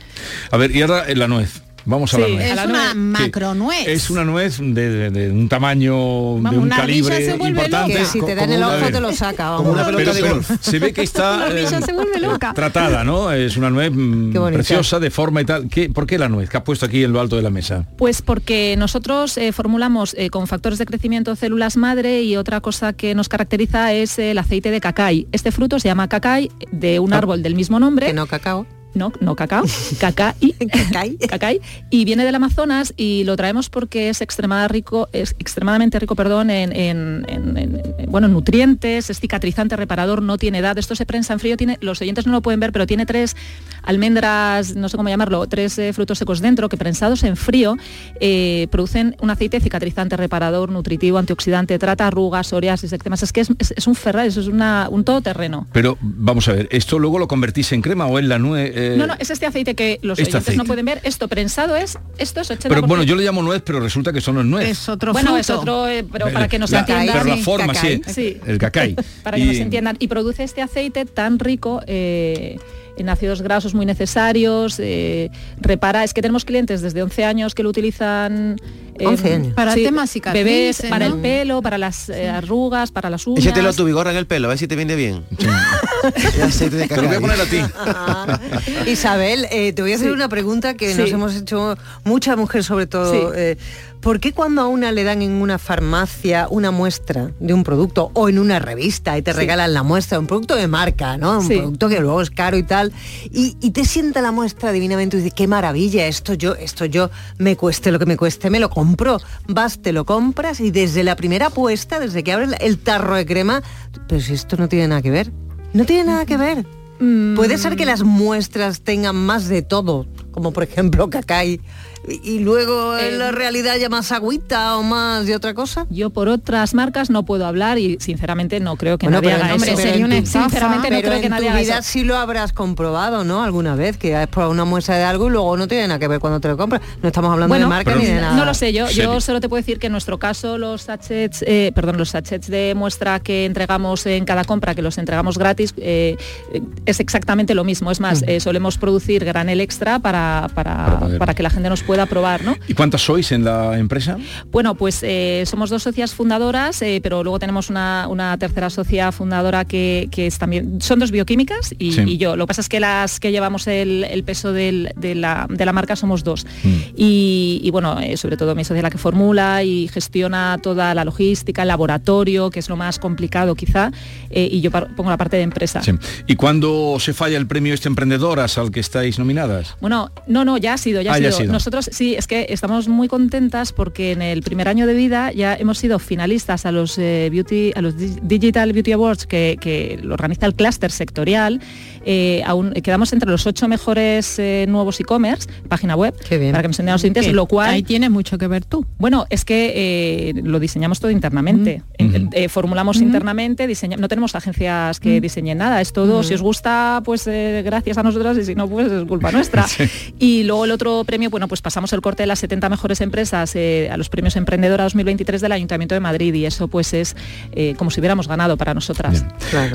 A ver, y ahora la nuez. Vamos a la Sí, nuez. la Es una nuez. macronuez. Es una nuez de, de- de un tamaño, de un calibre se vuelve importante. loca. Que si te dan el ojo te lo saca, vamos. Como una pelota Pero- de golf. Se ve que está *laughs* La ardilla eh, se vuelve loca. tratada, ¿no? Es una nuez mm, preciosa, de forma y tal. ¿Qué, ¿Por qué la nuez que has puesto aquí en lo alto de la mesa? Pues porque nosotros eh, formulamos eh, con factores de crecimiento células madre y otra cosa que nos caracteriza es el aceite de cacay. Este fruto se llama cacay de un árbol del mismo nombre. no cacao. No, no cacao, *laughs* cacay, *laughs* cacay, y viene del Amazonas y lo traemos porque es, extremada rico, es extremadamente rico perdón, en, en- en- en- en, bueno, nutrientes, es cicatrizante, reparador, no tiene edad. Esto se prensa en frío, tiene, los oyentes no lo pueden ver, pero tiene tres almendras, no sé cómo llamarlo, tres eh, frutos secos dentro que prensados en frío eh, producen un aceite cicatrizante, reparador, nutritivo, antioxidante, trata arrugas, psoriasis, eczemas. Es que es, es- es un ferrar, eso es una- un todoterreno. Pero vamos a ver, ¿esto luego lo convertís en crema o en la nuez? eh, No, no, es este aceite que los este oyentes no pueden ver. Esto prensado es, esto es 80%. Pero bueno, yo le llamo nuez, pero resulta que eso no es nuez. Es otro bueno, es otro, eh, pero para que nos La- entiendan. Pero la forma, sí, Sí. el cacay. *laughs* Para que Y- nos entiendan. Y produce este aceite tan rico eh, en ácidos grasos muy necesarios, eh, repara, es que tenemos clientes desde 11 años que lo utilizan eh, 11 años. Para temas cicatrices, bebés, para ¿no? el pelo, para las eh, arrugas, para las uñas. Échatelo a tu vigor en el pelo, a ver si te viene bien. *laughs* De Te lo voy a poner a ti. *laughs* Isabel, eh, te voy a hacer Sí. una pregunta que nos Sí. hemos hecho mucha mujer sobre todo. Sí. eh, ¿por qué cuando a una le dan en una farmacia una muestra de un producto o en una revista y te regalan la muestra, un producto de marca, ¿no? Un producto que luego es caro y tal, y, y te sienta la muestra divinamente y dices, qué maravilla, esto yo, esto yo, me cueste lo que me cueste, me lo compro. Vas, te lo compras y desde la primera apuesta, desde que abres el tarro de crema, pero si esto no tiene nada que ver. No tiene nada que ver. Puede ser que las muestras tengan más de todo, como por ejemplo cacay, y luego en la realidad ya más agüita o más de otra cosa. Yo por otras marcas no puedo hablar y sinceramente no creo que Bueno, nadie pero haga hombre, eso. sería una estafa. sinceramente no Pero creo que en nadie tu haga vida eso. sí lo habrás comprobado, ¿no? Alguna vez que has probado una muestra de algo y luego no tiene nada que ver cuando te lo compras. No estamos hablando de marca ni de nada. No lo sé, yo, yo solo te puedo decir que en nuestro caso los sachets, eh, perdón, los sachets de muestra que entregamos en cada compra, que los entregamos gratis, eh, eh, es exactamente lo mismo. Es más, Mm. eh, solemos producir granel extra para, para, que la gente nos pueda probar, ¿no? ¿Y cuántas sois en la empresa? Bueno, pues eh, somos dos socias fundadoras, eh, pero luego tenemos una, una tercera socia fundadora que, que es también, son dos bioquímicas y, Sí. y yo. Lo que pasa es que las que llevamos el, el peso del- de, la, de la marca somos dos. Mm. Y, y, bueno, eh, sobre todo mi socia la que formula y gestiona toda la logística, el laboratorio, que es lo más complicado quizá, y yo pongo la parte de empresa. Sí. ¿Y cuándo se falla el premio este emprendedoras al que estáis nominadas? Bueno, no, no, ya ha sido, ya ha, Ah, ya ha sido. Nosotros sí, es que estamos muy contentas porque en el primer año de vida ya hemos sido finalistas a los eh, beauty, a los Di- Digital Beauty Awards que, que lo organiza el clúster sectorial. Eh, aún quedamos entre los ocho mejores eh, nuevos e-commerce, página web, para que nos entendamos los Que lo cual ahí tienes mucho que ver tú. bueno, es que eh, lo diseñamos todo internamente. En- eh, formulamos internamente, diseña- no tenemos agencias que diseñen nada. Es todo, si os gusta, pues eh, gracias a nosotras y si no, pues es culpa nuestra. *laughs* Y luego el otro premio, bueno, pues pasamos el corte de las 70 mejores empresas eh, a los premios Emprendedora 2023 del Ayuntamiento de Madrid y eso pues es eh, como si hubiéramos ganado para nosotras.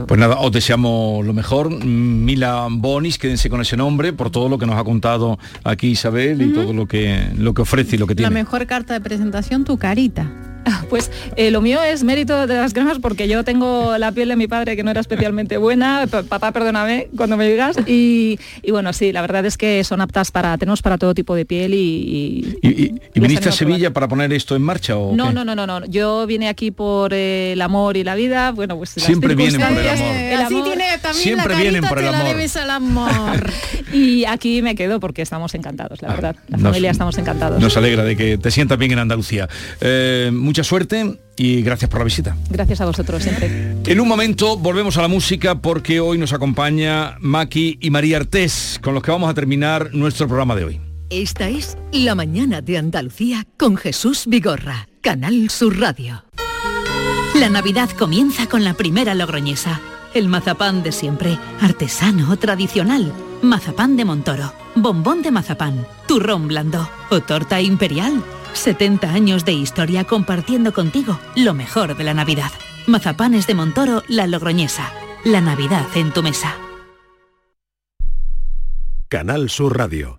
Pues nada, os deseamos lo mejor. Mm, Mila Bonis, quédense con ese nombre por todo lo que nos ha contado aquí Isabel y todo lo que, lo que ofrece y lo que La tiene. mejor carta de presentación, tu carita. *laughs* Pues eh, lo mío es mérito de las cremas porque yo tengo la piel de mi padre que no era especialmente buena, papá perdóname cuando me digas, y, y bueno, sí, la verdad es que son aptas para, tenemos para todo tipo de piel y... y- ¿Y, y- y les viniste a. Sevilla para poner esto en marcha o no, qué? no, no, no, no, yo vine aquí por eh, el amor y la vida, bueno, pues las Siempre vienen por el amor. el Así amor. tiene también Siempre la vienen por el la amor. debes al amor. *laughs* y aquí me quedo porque estamos encantados, la verdad, la Nos- familia estamos encantados. Nos alegra de que te sientas bien en Andalucía. Eh, mucha suerte y gracias por la visita. Gracias a vosotros siempre. En un momento volvemos a la música porque hoy nos acompaña Maki y María Artés, con los que vamos a terminar nuestro programa de hoy. Esta es La Mañana de Andalucía con Jesús Vigorra, Canal Sur Radio. La Navidad comienza con la primera logroñesa. El mazapán de siempre, artesano, tradicional. Mazapán de Montoro, bombón de mazapán, turrón blando o torta imperial. 70 años de historia compartiendo contigo lo mejor de la Navidad. Mazapanes de Montoro, la logroñesa. La Navidad en tu mesa. Canal Sur Radio.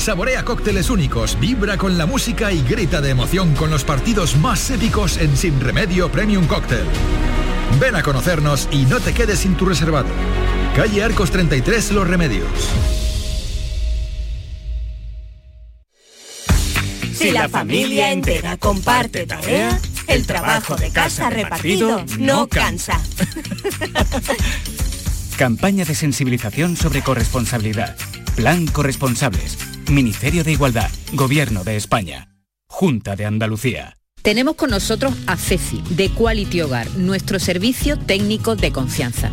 Saborea cócteles únicos, vibra con la música y grita de emoción con los partidos más épicos en Sin Remedio Premium Cóctel. Ven a conocernos y no te quedes sin tu reservado. Calle Arcos 33 Los Remedios. Si la familia entera comparte tarea, El trabajo de casa repartido no cansa. *laughs* Campaña de sensibilización sobre corresponsabilidad. Plan Corresponsables. Ministerio de Igualdad. Gobierno de España. Junta de Andalucía. Tenemos con nosotros a Ceci, de Quality Hogar, nuestro servicio técnico de confianza.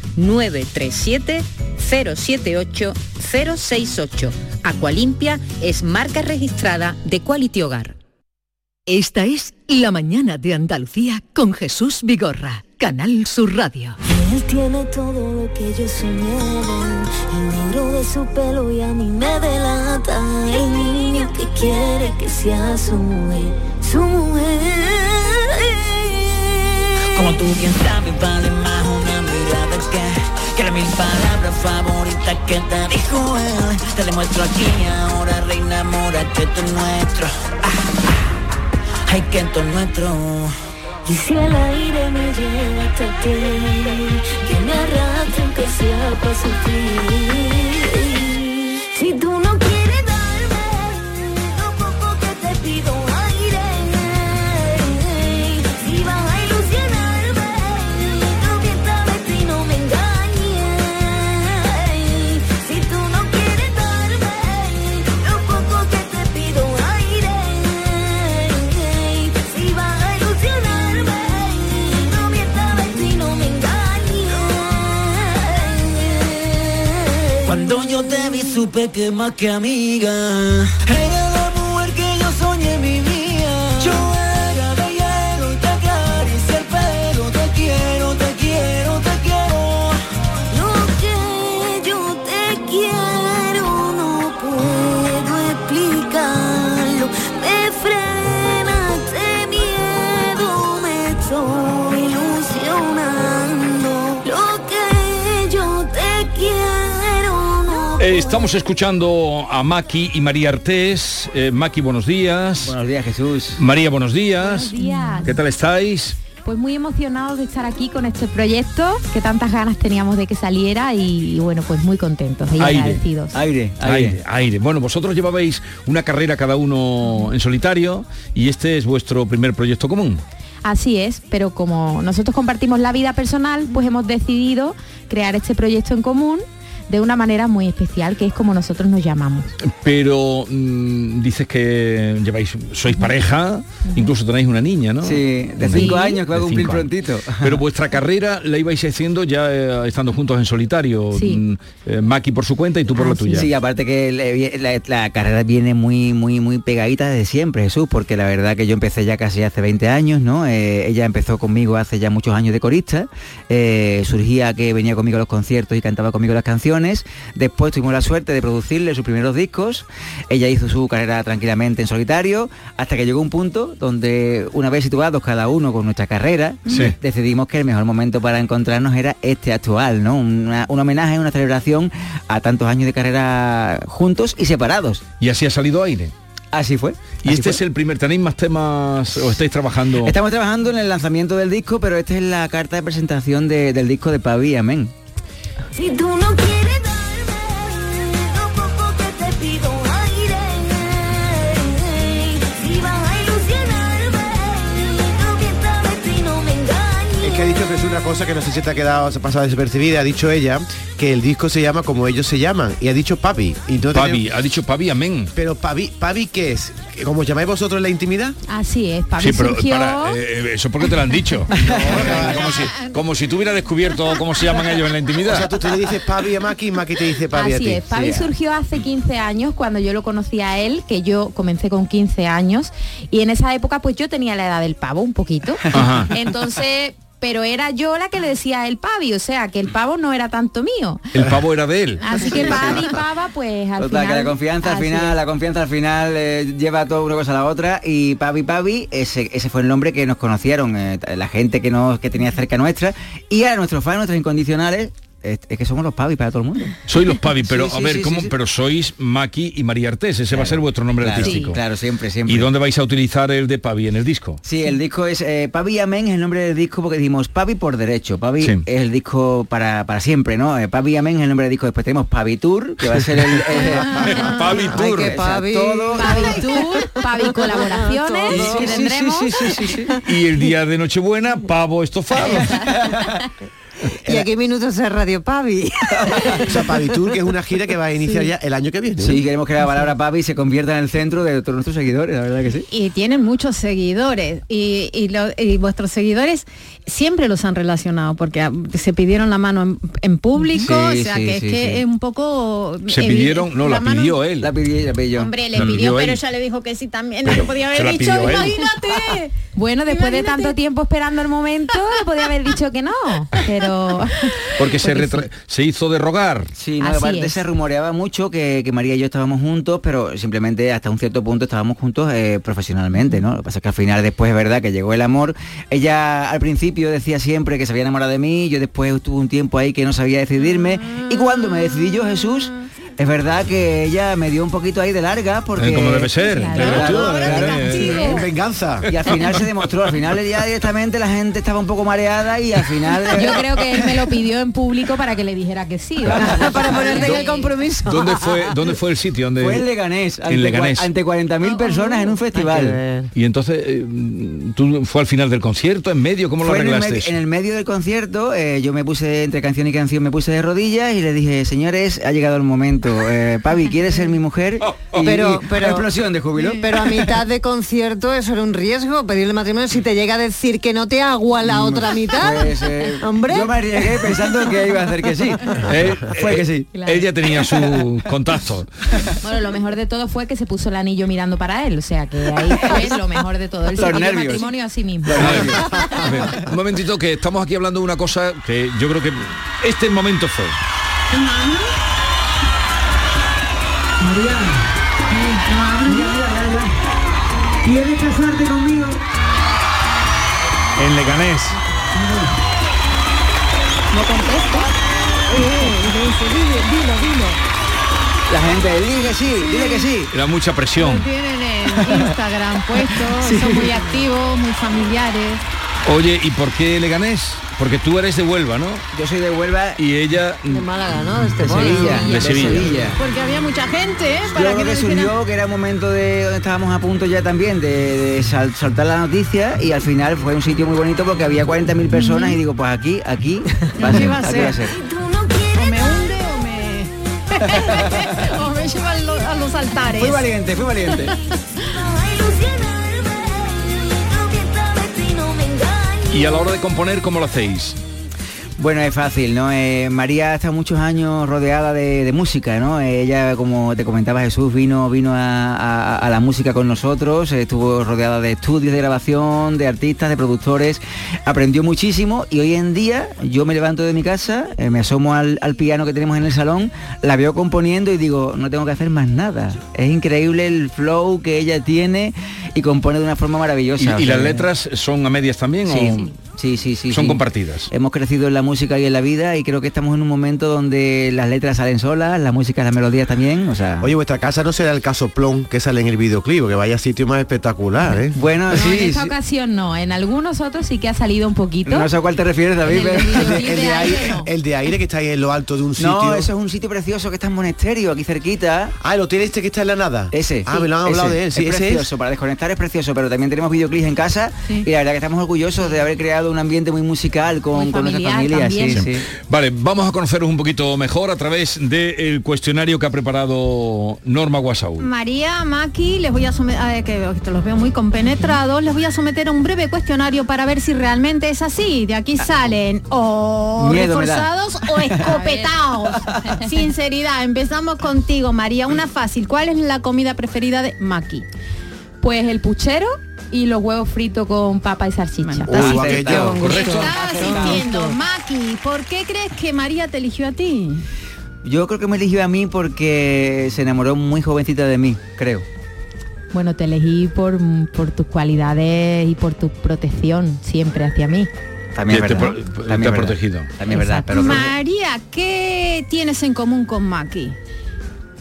937 078 068. Aqualimpia es marca registrada de Quality Hogar. Esta es La Mañana de Andalucía con Jesús Vigorra, Canal Sur Radio. Él tiene todo lo que yo soñé, el negro de su pelo y a mí me delata, el niño que quiere que sea su mujer, su mujer. Como tú bien sabes, vale más las mil palabras favoritas que te dijo él. Te demuestro aquí ahora, reina mora, que esto es nuestro. Ah, ah, ay, que esto es nuestro. Y si el aire me lleva hasta ti, que me arrastre aunque sea para sufrir. Si tú no quieres Cuando yo te vi supe que más que amiga Estamos escuchando a Maki y María Artés. Eh, Maki, buenos días. Buenos días, Jesús. María, buenos días. Buenos días. ¿Qué tal estáis? Pues muy emocionados de estar aquí con este proyecto, que tantas ganas teníamos de que saliera y, bueno, pues muy contentos y Aire. agradecidos. Aire, Aire, aire. Bueno, vosotros llevabais una carrera cada uno en solitario y este es vuestro primer proyecto común. Así es, pero como nosotros compartimos la vida personal, pues hemos decidido crear este proyecto en común de una manera muy especial, que es como nosotros nos llamamos. Pero mm, dices que lleváis, sois pareja, incluso tenéis una niña, ¿no? Sí, de cinco años que va a cumplir prontito. Pero *laughs* vuestra carrera la ibais haciendo ya eh, estando juntos en solitario. Sí. Mm, eh, Maki por su cuenta y tú por la tuya. Sí, aparte que la carrera viene muy, muy, muy pegadita desde siempre, Jesús, porque la verdad que yo empecé ya casi hace 20 años, ¿no? Eh, ella empezó conmigo hace ya muchos años de corista, eh, surgía que venía conmigo a los conciertos y cantaba conmigo las canciones, después tuvimos la suerte de producirle sus primeros discos, ella hizo su carrera tranquilamente en solitario, hasta que llegó un punto donde una vez situados cada uno con nuestra carrera, Sí. decidimos que el mejor momento para encontrarnos era este actual, ¿no? Una- un homenaje, una celebración a tantos años de carrera juntos y separados. Y así ha salido aire. Así fue. Y así este fue. es el primer, ¿tenéis más temas o estáis trabajando? Estamos trabajando en el lanzamiento del disco, pero esta es la carta de presentación de- del disco de Pavi, amén. Si tú no quieres una cosa que no sé si te ha quedado, se ha pasado desapercibida. Ha dicho ella que el disco se llama como ellos se llaman. Y ha dicho papi. Y no tenemos- ha dicho Pavi, amén. Pero papi, papi, ¿qué es? ¿Cómo llamáis vosotros en la intimidad? Así es, Pavi Sí, pero surgió... para, eh, eso porque te lo han dicho. *laughs* como, si, como si tú hubieras descubierto cómo se llaman ellos en la intimidad. O sea, tú, tú le dices papi a Maki y Maki te dice papi a ti. es, Pavi surgió hace 15 años cuando yo lo conocí a él, que yo comencé con 15 años y en esa época pues yo tenía la edad del pavo un poquito. Ajá. Entonces, pero era yo la que le decía el pavi, o sea, que el pavo no era tanto mío. El pavo era de él. Así que pavi y pava pues al Total, final que la confianza al final, es. la confianza al final eh, lleva todo una cosa a la otra y Pavi Pavi, ese, ese fue el nombre que nos conocieron, eh, la gente que nos que tenía cerca nuestra y a nuestros fans, nuestros incondicionales, es, es que somos los Pavi para todo el mundo. Soy los Pavi, *laughs* pero Sí, a sí, ver, sí, ¿cómo? sí, sí. Pero sois Maki y María Artés, ese va a ser vuestro nombre Claro, artístico. Claro, siempre, siempre. ¿Y dónde vais a utilizar el de Pavi en el disco? Sí, el disco es eh, Pavi Amén es el nombre del disco porque decimos Pavi por derecho. Pavi Sí. es el disco para, para siempre, ¿no? Eh, Pavi Amén es el nombre del disco. Después tenemos Pavi Tour, que va a ser el... *laughs* eh, Pavi Ay, Tour. que Pavi. todo. Pavi Tour, Pavi colaboraciones Todo. que Sí, sí, tendremos. sí, sí, sí, sí, sí. Y el día de Nochebuena, pavo estofado. *laughs* ¿Y a qué minutos es Radio Pavi? *laughs* O sea, Pavi Tour, que es una gira que va a iniciar ya el año que viene. Sí, queremos que la palabra Pavi se convierta en el centro de todos nuestros seguidores, la verdad que sí. y tienen muchos seguidores y, y lo- y vuestros seguidores siempre los han relacionado porque se pidieron la mano en, en público, Sí, o sea sí, que sí, es que es un poco Se evi- pidieron, no, la, mano- pidió él. La pidió, la pidió. Hombre, le La pidió, pidió pero él. ella le dijo que sí también, Pero no le podía haber la dicho, imagínate. Bueno, después de tanto tiempo esperando el momento, le podía haber dicho que no, pero *laughs* Porque se, retra- se hizo de rogar. Sí, no, aparte se rumoreaba mucho que, que María y yo estábamos juntos, pero simplemente hasta un cierto punto estábamos juntos eh, profesionalmente, ¿no? Lo que pasa es que al final después es verdad que llegó el amor. Ella al principio decía siempre que se había enamorado de mí, yo después estuve un tiempo ahí que no sabía decidirme y cuando me decidí yo, Jesús, es verdad que ella me dio un poquito ahí de larga porque... Eh, como debe ser. Claro. Eh, eh, En venganza. Y al final se demostró, al final ya directamente la gente estaba un poco mareada y al final... yo creo que él me lo pidió en público para que le dijera que sí. *laughs* Para ponerte en el compromiso. ¿Dónde fue, ¿Dónde fue el sitio? ¿Dónde... Fue en Leganés, ante, En Leganés. ante 40.000 personas en un festival. Y entonces, ¿tú fue al final del concierto, en medio? ¿Cómo lo Fue en el, arreglaste? medio, en el medio del concierto, eh, yo me puse entre canción y canción, me puse de rodillas y le dije, señores, ha llegado el momento. Eh, Pavi, ¿quieres ser mi mujer? *laughs* Y- Pero- y- pero- explosión de júbilo. Pero a mitad de concierto eso era un riesgo, pedirle matrimonio si te llega a decir que no te agua la otra mitad. Pues, eh, *laughs* Hombre. Yo me arriesgué pensando que iba a hacer que sí. *laughs* Eh, Fue eh, que sí. Claro. Ella tenía su contacto. Bueno, lo mejor de todo fue que se puso el anillo mirando para él, o sea que ahí fue lo mejor de todo. Él se nervios. matrimonio a sí mismo. A ver, un momentito que estamos aquí hablando de una cosa que yo creo que este momento fue. ¿Quieres casarte conmigo? En Leganés. No contesto. La gente, dile que sí, dile que sí. Era mucha presión. Tienen en Instagram puesto, *laughs* son muy activos, muy familiares. Oye, ¿y por qué Leganés? Porque tú eres de Huelva, ¿no? Yo soy de Huelva Y ella De Málaga, ¿no? De este de. Sevilla. De Sevilla. Porque había mucha gente, ¿eh? Yo Para creo que que surgió que era un momento de donde estábamos a punto ya también de, de sal- soltar la noticia y al final fue un sitio muy bonito porque había 40.000 personas y digo, pues aquí, aquí *laughs* va a Aquí ser. va a aquí ser. va a ser. O me hunde o me... *laughs* o me lleva a los altares. Fui valiente, fui valiente. *laughs* y a la hora de componer, ¿cómo lo hacéis? Bueno, es fácil, ¿no? Eh, María está muchos años rodeada de, de música, ¿no? Ella, como te comentaba Jesús, vino, vino a, a- a la música con nosotros, estuvo rodeada de estudios de grabación, de artistas, de productores, aprendió muchísimo y hoy en día yo me levanto de mi casa, eh, me asomo al, al piano que tenemos en el salón, la veo componiendo y digo, no tengo que hacer más nada. Es increíble el flow que ella tiene y compone de una forma ¿Y, maravillosa. y sea, las letras son a medias también? Sí, o sí, sí, sí. son sí. compartidas? Hemos crecido en la música y en la vida y creo que estamos en un momento donde las letras salen solas, la música, las melodías también, o sea... Oye, vuestra casa no será el caso Plon que sale en el videoclip, que vaya sitio más espectacular, ¿eh? Bueno, No, en sí, esta sí. ocasión no, en algunos otros sí que ha salido un poquito. No sé a cuál te refieres, David, el pero... El de aire, aire, no. el de aire que está ahí en lo alto de un sitio. No, eso es un sitio precioso que está en Monasterio, aquí cerquita. Ah, el hotel este que está en la nada. Ese. Ah, me lo han hablado ese. de él. Sí, es ese precioso, es. para desconectar es precioso, pero también tenemos videoclips en casa y la verdad que estamos orgullosos de haber creado un ambiente muy musical con, con nuestra familia. Sí, sí. Vale, vamos a conoceros un poquito mejor a través del cuestionario que ha preparado Norma Guasaúl. María, Maki, les voy a someter, que los veo muy compenetrados, les voy a someter a un breve cuestionario para ver si realmente es así. De aquí salen o Miedo reforzados o *laughs* escopetados. Sinceridad, empezamos contigo, María. Una fácil. ¿Cuál es la comida preferida de Maki? Pues el puchero y los huevos fritos con papa y salchicha. Uy, sintiendo. Maki, ¿por qué crees que María te eligió a ti? Yo creo que me eligió a mí porque se enamoró muy jovencita de mí, creo. Bueno, te elegí por, por tus cualidades y por tu protección siempre hacia mí. También es Te- te verdad. te ha protegido. También es verdad, pero María, ¿qué tienes en común con Maki?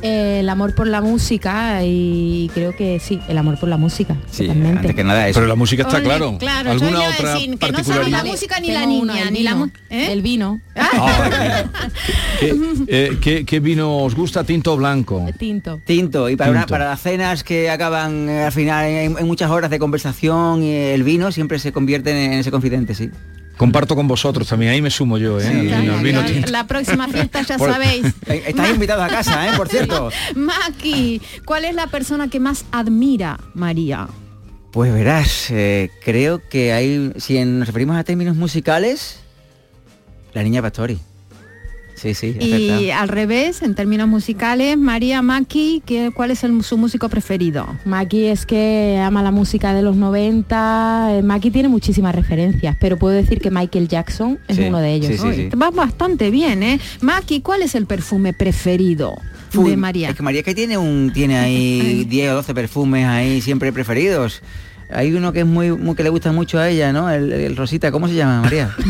Eh, el amor por la música y creo que sí, el amor por la música. Sí, totalmente. antes que nada eso. Pero la música está Oye, claro. claro, ¿Alguna otra decir que no sabe particularidad? la música ni la Tengo niña, el ni la vino. ¿eh? El vino. ¿Qué, eh, qué- qué vino os gusta? ¿Tinto o blanco? Tinto. Tinto, y para, una- para las cenas que acaban eh, al final en, en muchas horas de conversación, y el vino siempre se convierte en, en ese confidente, sí. Comparto con vosotros también, ahí me sumo yo, ¿eh? vino La- tinto. La próxima fiesta ya *laughs* Por- sabéis. *laughs* Estáis invitados a casa, ¿eh? Por *laughs* cierto. Maki, ¿cuál es la persona que más admira María? Pues verás, eh, creo que hay, si en- nos referimos a términos musicales, la niña Pastori. Sí, sí, Y al revés, en términos musicales, María Maki, ¿qué- ¿cuál es el- su músico preferido? Maki es que ama la música de los 90. eh, Maki tiene muchísimas referencias, pero puedo decir que Michael Jackson es Sí, uno de ellos. sí, sí, sí. Va bastante bien, ¿eh? Maki, ¿cuál es el perfume preferido de María? Es que María que tiene un tiene ahí 10 o 12 perfumes ahí siempre preferidos. Hay uno que es muy, muy- que le gusta mucho a ella, ¿no? El, el Rosita, ¿cómo se llama, María? *laughs*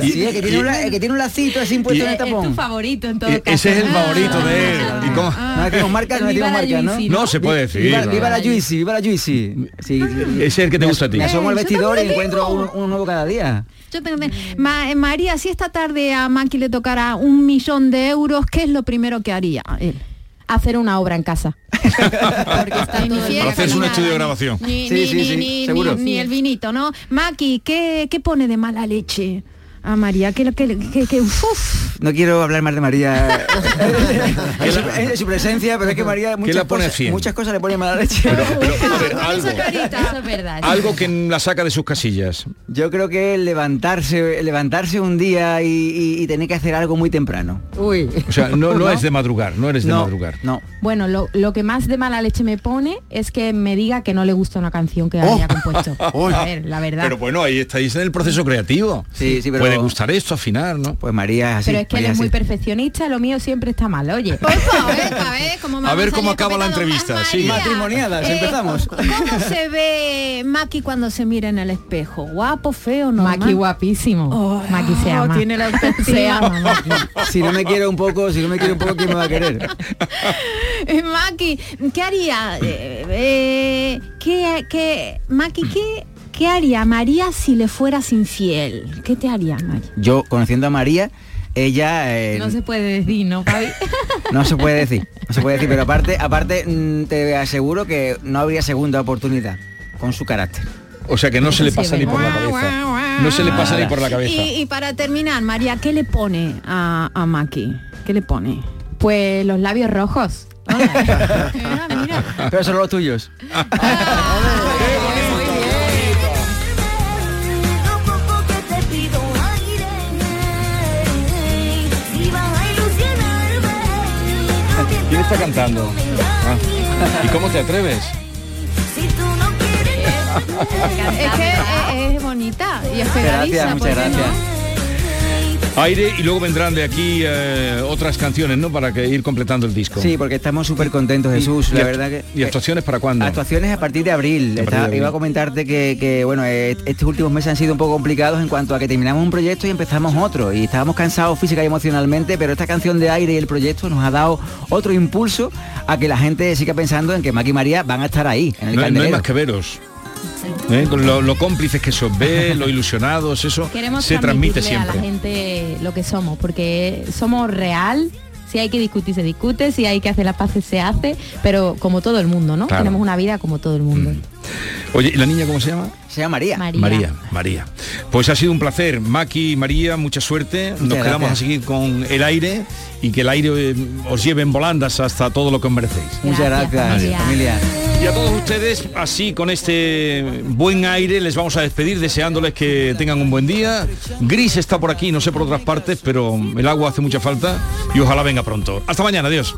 sí, el que tiene, un, la- el que tiene un lacito así impuesto en el Es tu tapón. favorito en todo Y- caso. ese es el favorito de él. ¿Y cómo? No decimos marca, no marca, ¿no? No se puede decir. Viva, no. viva la Juicy, viva la Juicy. Sí, Ese es el que te gusta a ti. Me asomo al vestidor y también encuentro uno, uno nuevo cada día. Yo tengo de- Ma- eh, María, si esta tarde a Maki le tocara un millón de euros, ¿qué es lo primero que haría él? Hacer una obra en casa. *laughs* Porque está todo fiesta, ni un estudio de grabación. Ni, Sí, ni- sí, ni- sí, ni- seguro. ni- ni el vinito, ¿no? Maki, ¿qué, qué pone de mala leche a María? ¿Qué, qué, qué- qué- uf? No quiero hablar más de María en, su, en su presencia, pero es que María muchas, la pone cosas, muchas le pone mala leche. Pero, a ver, *laughs* algo, que la saca de sus casillas. Yo creo que levantarse, levantarse un día y, y- y tener que hacer algo muy temprano. Uy. O sea, no, no es de madrugar, no eres de No, madrugar. no. Bueno, lo, lo que más de mala leche me pone es que me diga que no le gusta una canción que haya compuesto. *laughs* A ver, la verdad. Pero bueno, ahí estáis en el proceso creativo. Sí, sí, pero- Puede gustar esto, afinar, ¿no? Pues María es así. Pero es que él es muy perfeccionista, lo mío siempre está mal, oye. Me A ver cómo acaba la entrevista. María, Matrimoniadas, empezamos. ¿Cómo se ve Maki cuando se mira en el espejo? ¿Guapo, feo, no? Maki guapísimo. Maki se ama. Oh, Tiene la *laughs* Se ama, Maki. Si no me quiere un poco, si no me quiere un poco, ¿quién me va a querer? Eh, Maki, ¿qué haría? Eh, eh, ¿qué, qué, Maki, ¿qué, ¿qué haría María si le fueras infiel? ¿Qué te haría, María? Yo, conociendo a María, ella eh, No se puede decir, ¿no, Fabi? *laughs* no se puede decir, no se puede decir, pero aparte, aparte mm, te aseguro que no habría segunda oportunidad con su carácter. O sea que no se le Sí, pasa ni por la cabeza. No se le pasa ni por la cabeza. Y, y para terminar, María, ¿qué le pone a, a Maki? ¿Qué le pone? Pues los labios rojos. Mira, mira. Pero son los tuyos. Lo *laughs* está cantando? Ah. ¿Y cómo te atreves? Es que es, es bonita y es pegadiza. Gracias, muchas ¿por qué no? Aire y luego vendrán de aquí eh, otras canciones, ¿no? Para que ir completando el disco. Sí, porque estamos súper contentos, Jesús. ¿Y La verdad que... ¿Y actuaciones para cuándo? Actuaciones a partir de abril. A partir Está- de abril. Iba a comentarte que, que, bueno, eh, estos últimos meses han sido un poco complicados en cuanto a que terminamos un proyecto y empezamos otro. Y estábamos cansados física y emocionalmente, pero esta canción de aire y el proyecto nos ha dado otro impulso a que la gente siga pensando en que Maki y María van a estar ahí, en el No, no hay más que veros. ¿Eh? Con Lo, lo cómplices que sos ve, *laughs* lo ilusionados, eso Queremos se transmite transmitirle a siempre. la gente lo que somos, porque somos real. Si hay que discutir, se discute, si hay que hacer la paz, se hace, pero como todo el mundo, ¿no? Claro. Tenemos una vida como todo el mundo. Oye, ¿y la niña cómo se llama? Se llama María. María, María. Pues ha sido un placer. Maki y María, mucha suerte. Nos quedamos a seguir con el aire y que el aire eh, os lleve en volandas hasta todo lo que os merecéis. Muchas gracias, familia. Y a todos ustedes, así con este buen aire, les vamos a despedir deseándoles que tengan un buen día. Gris está por aquí, no sé por otras partes, pero el agua hace mucha falta y ojalá venga pronto. Hasta mañana, adiós.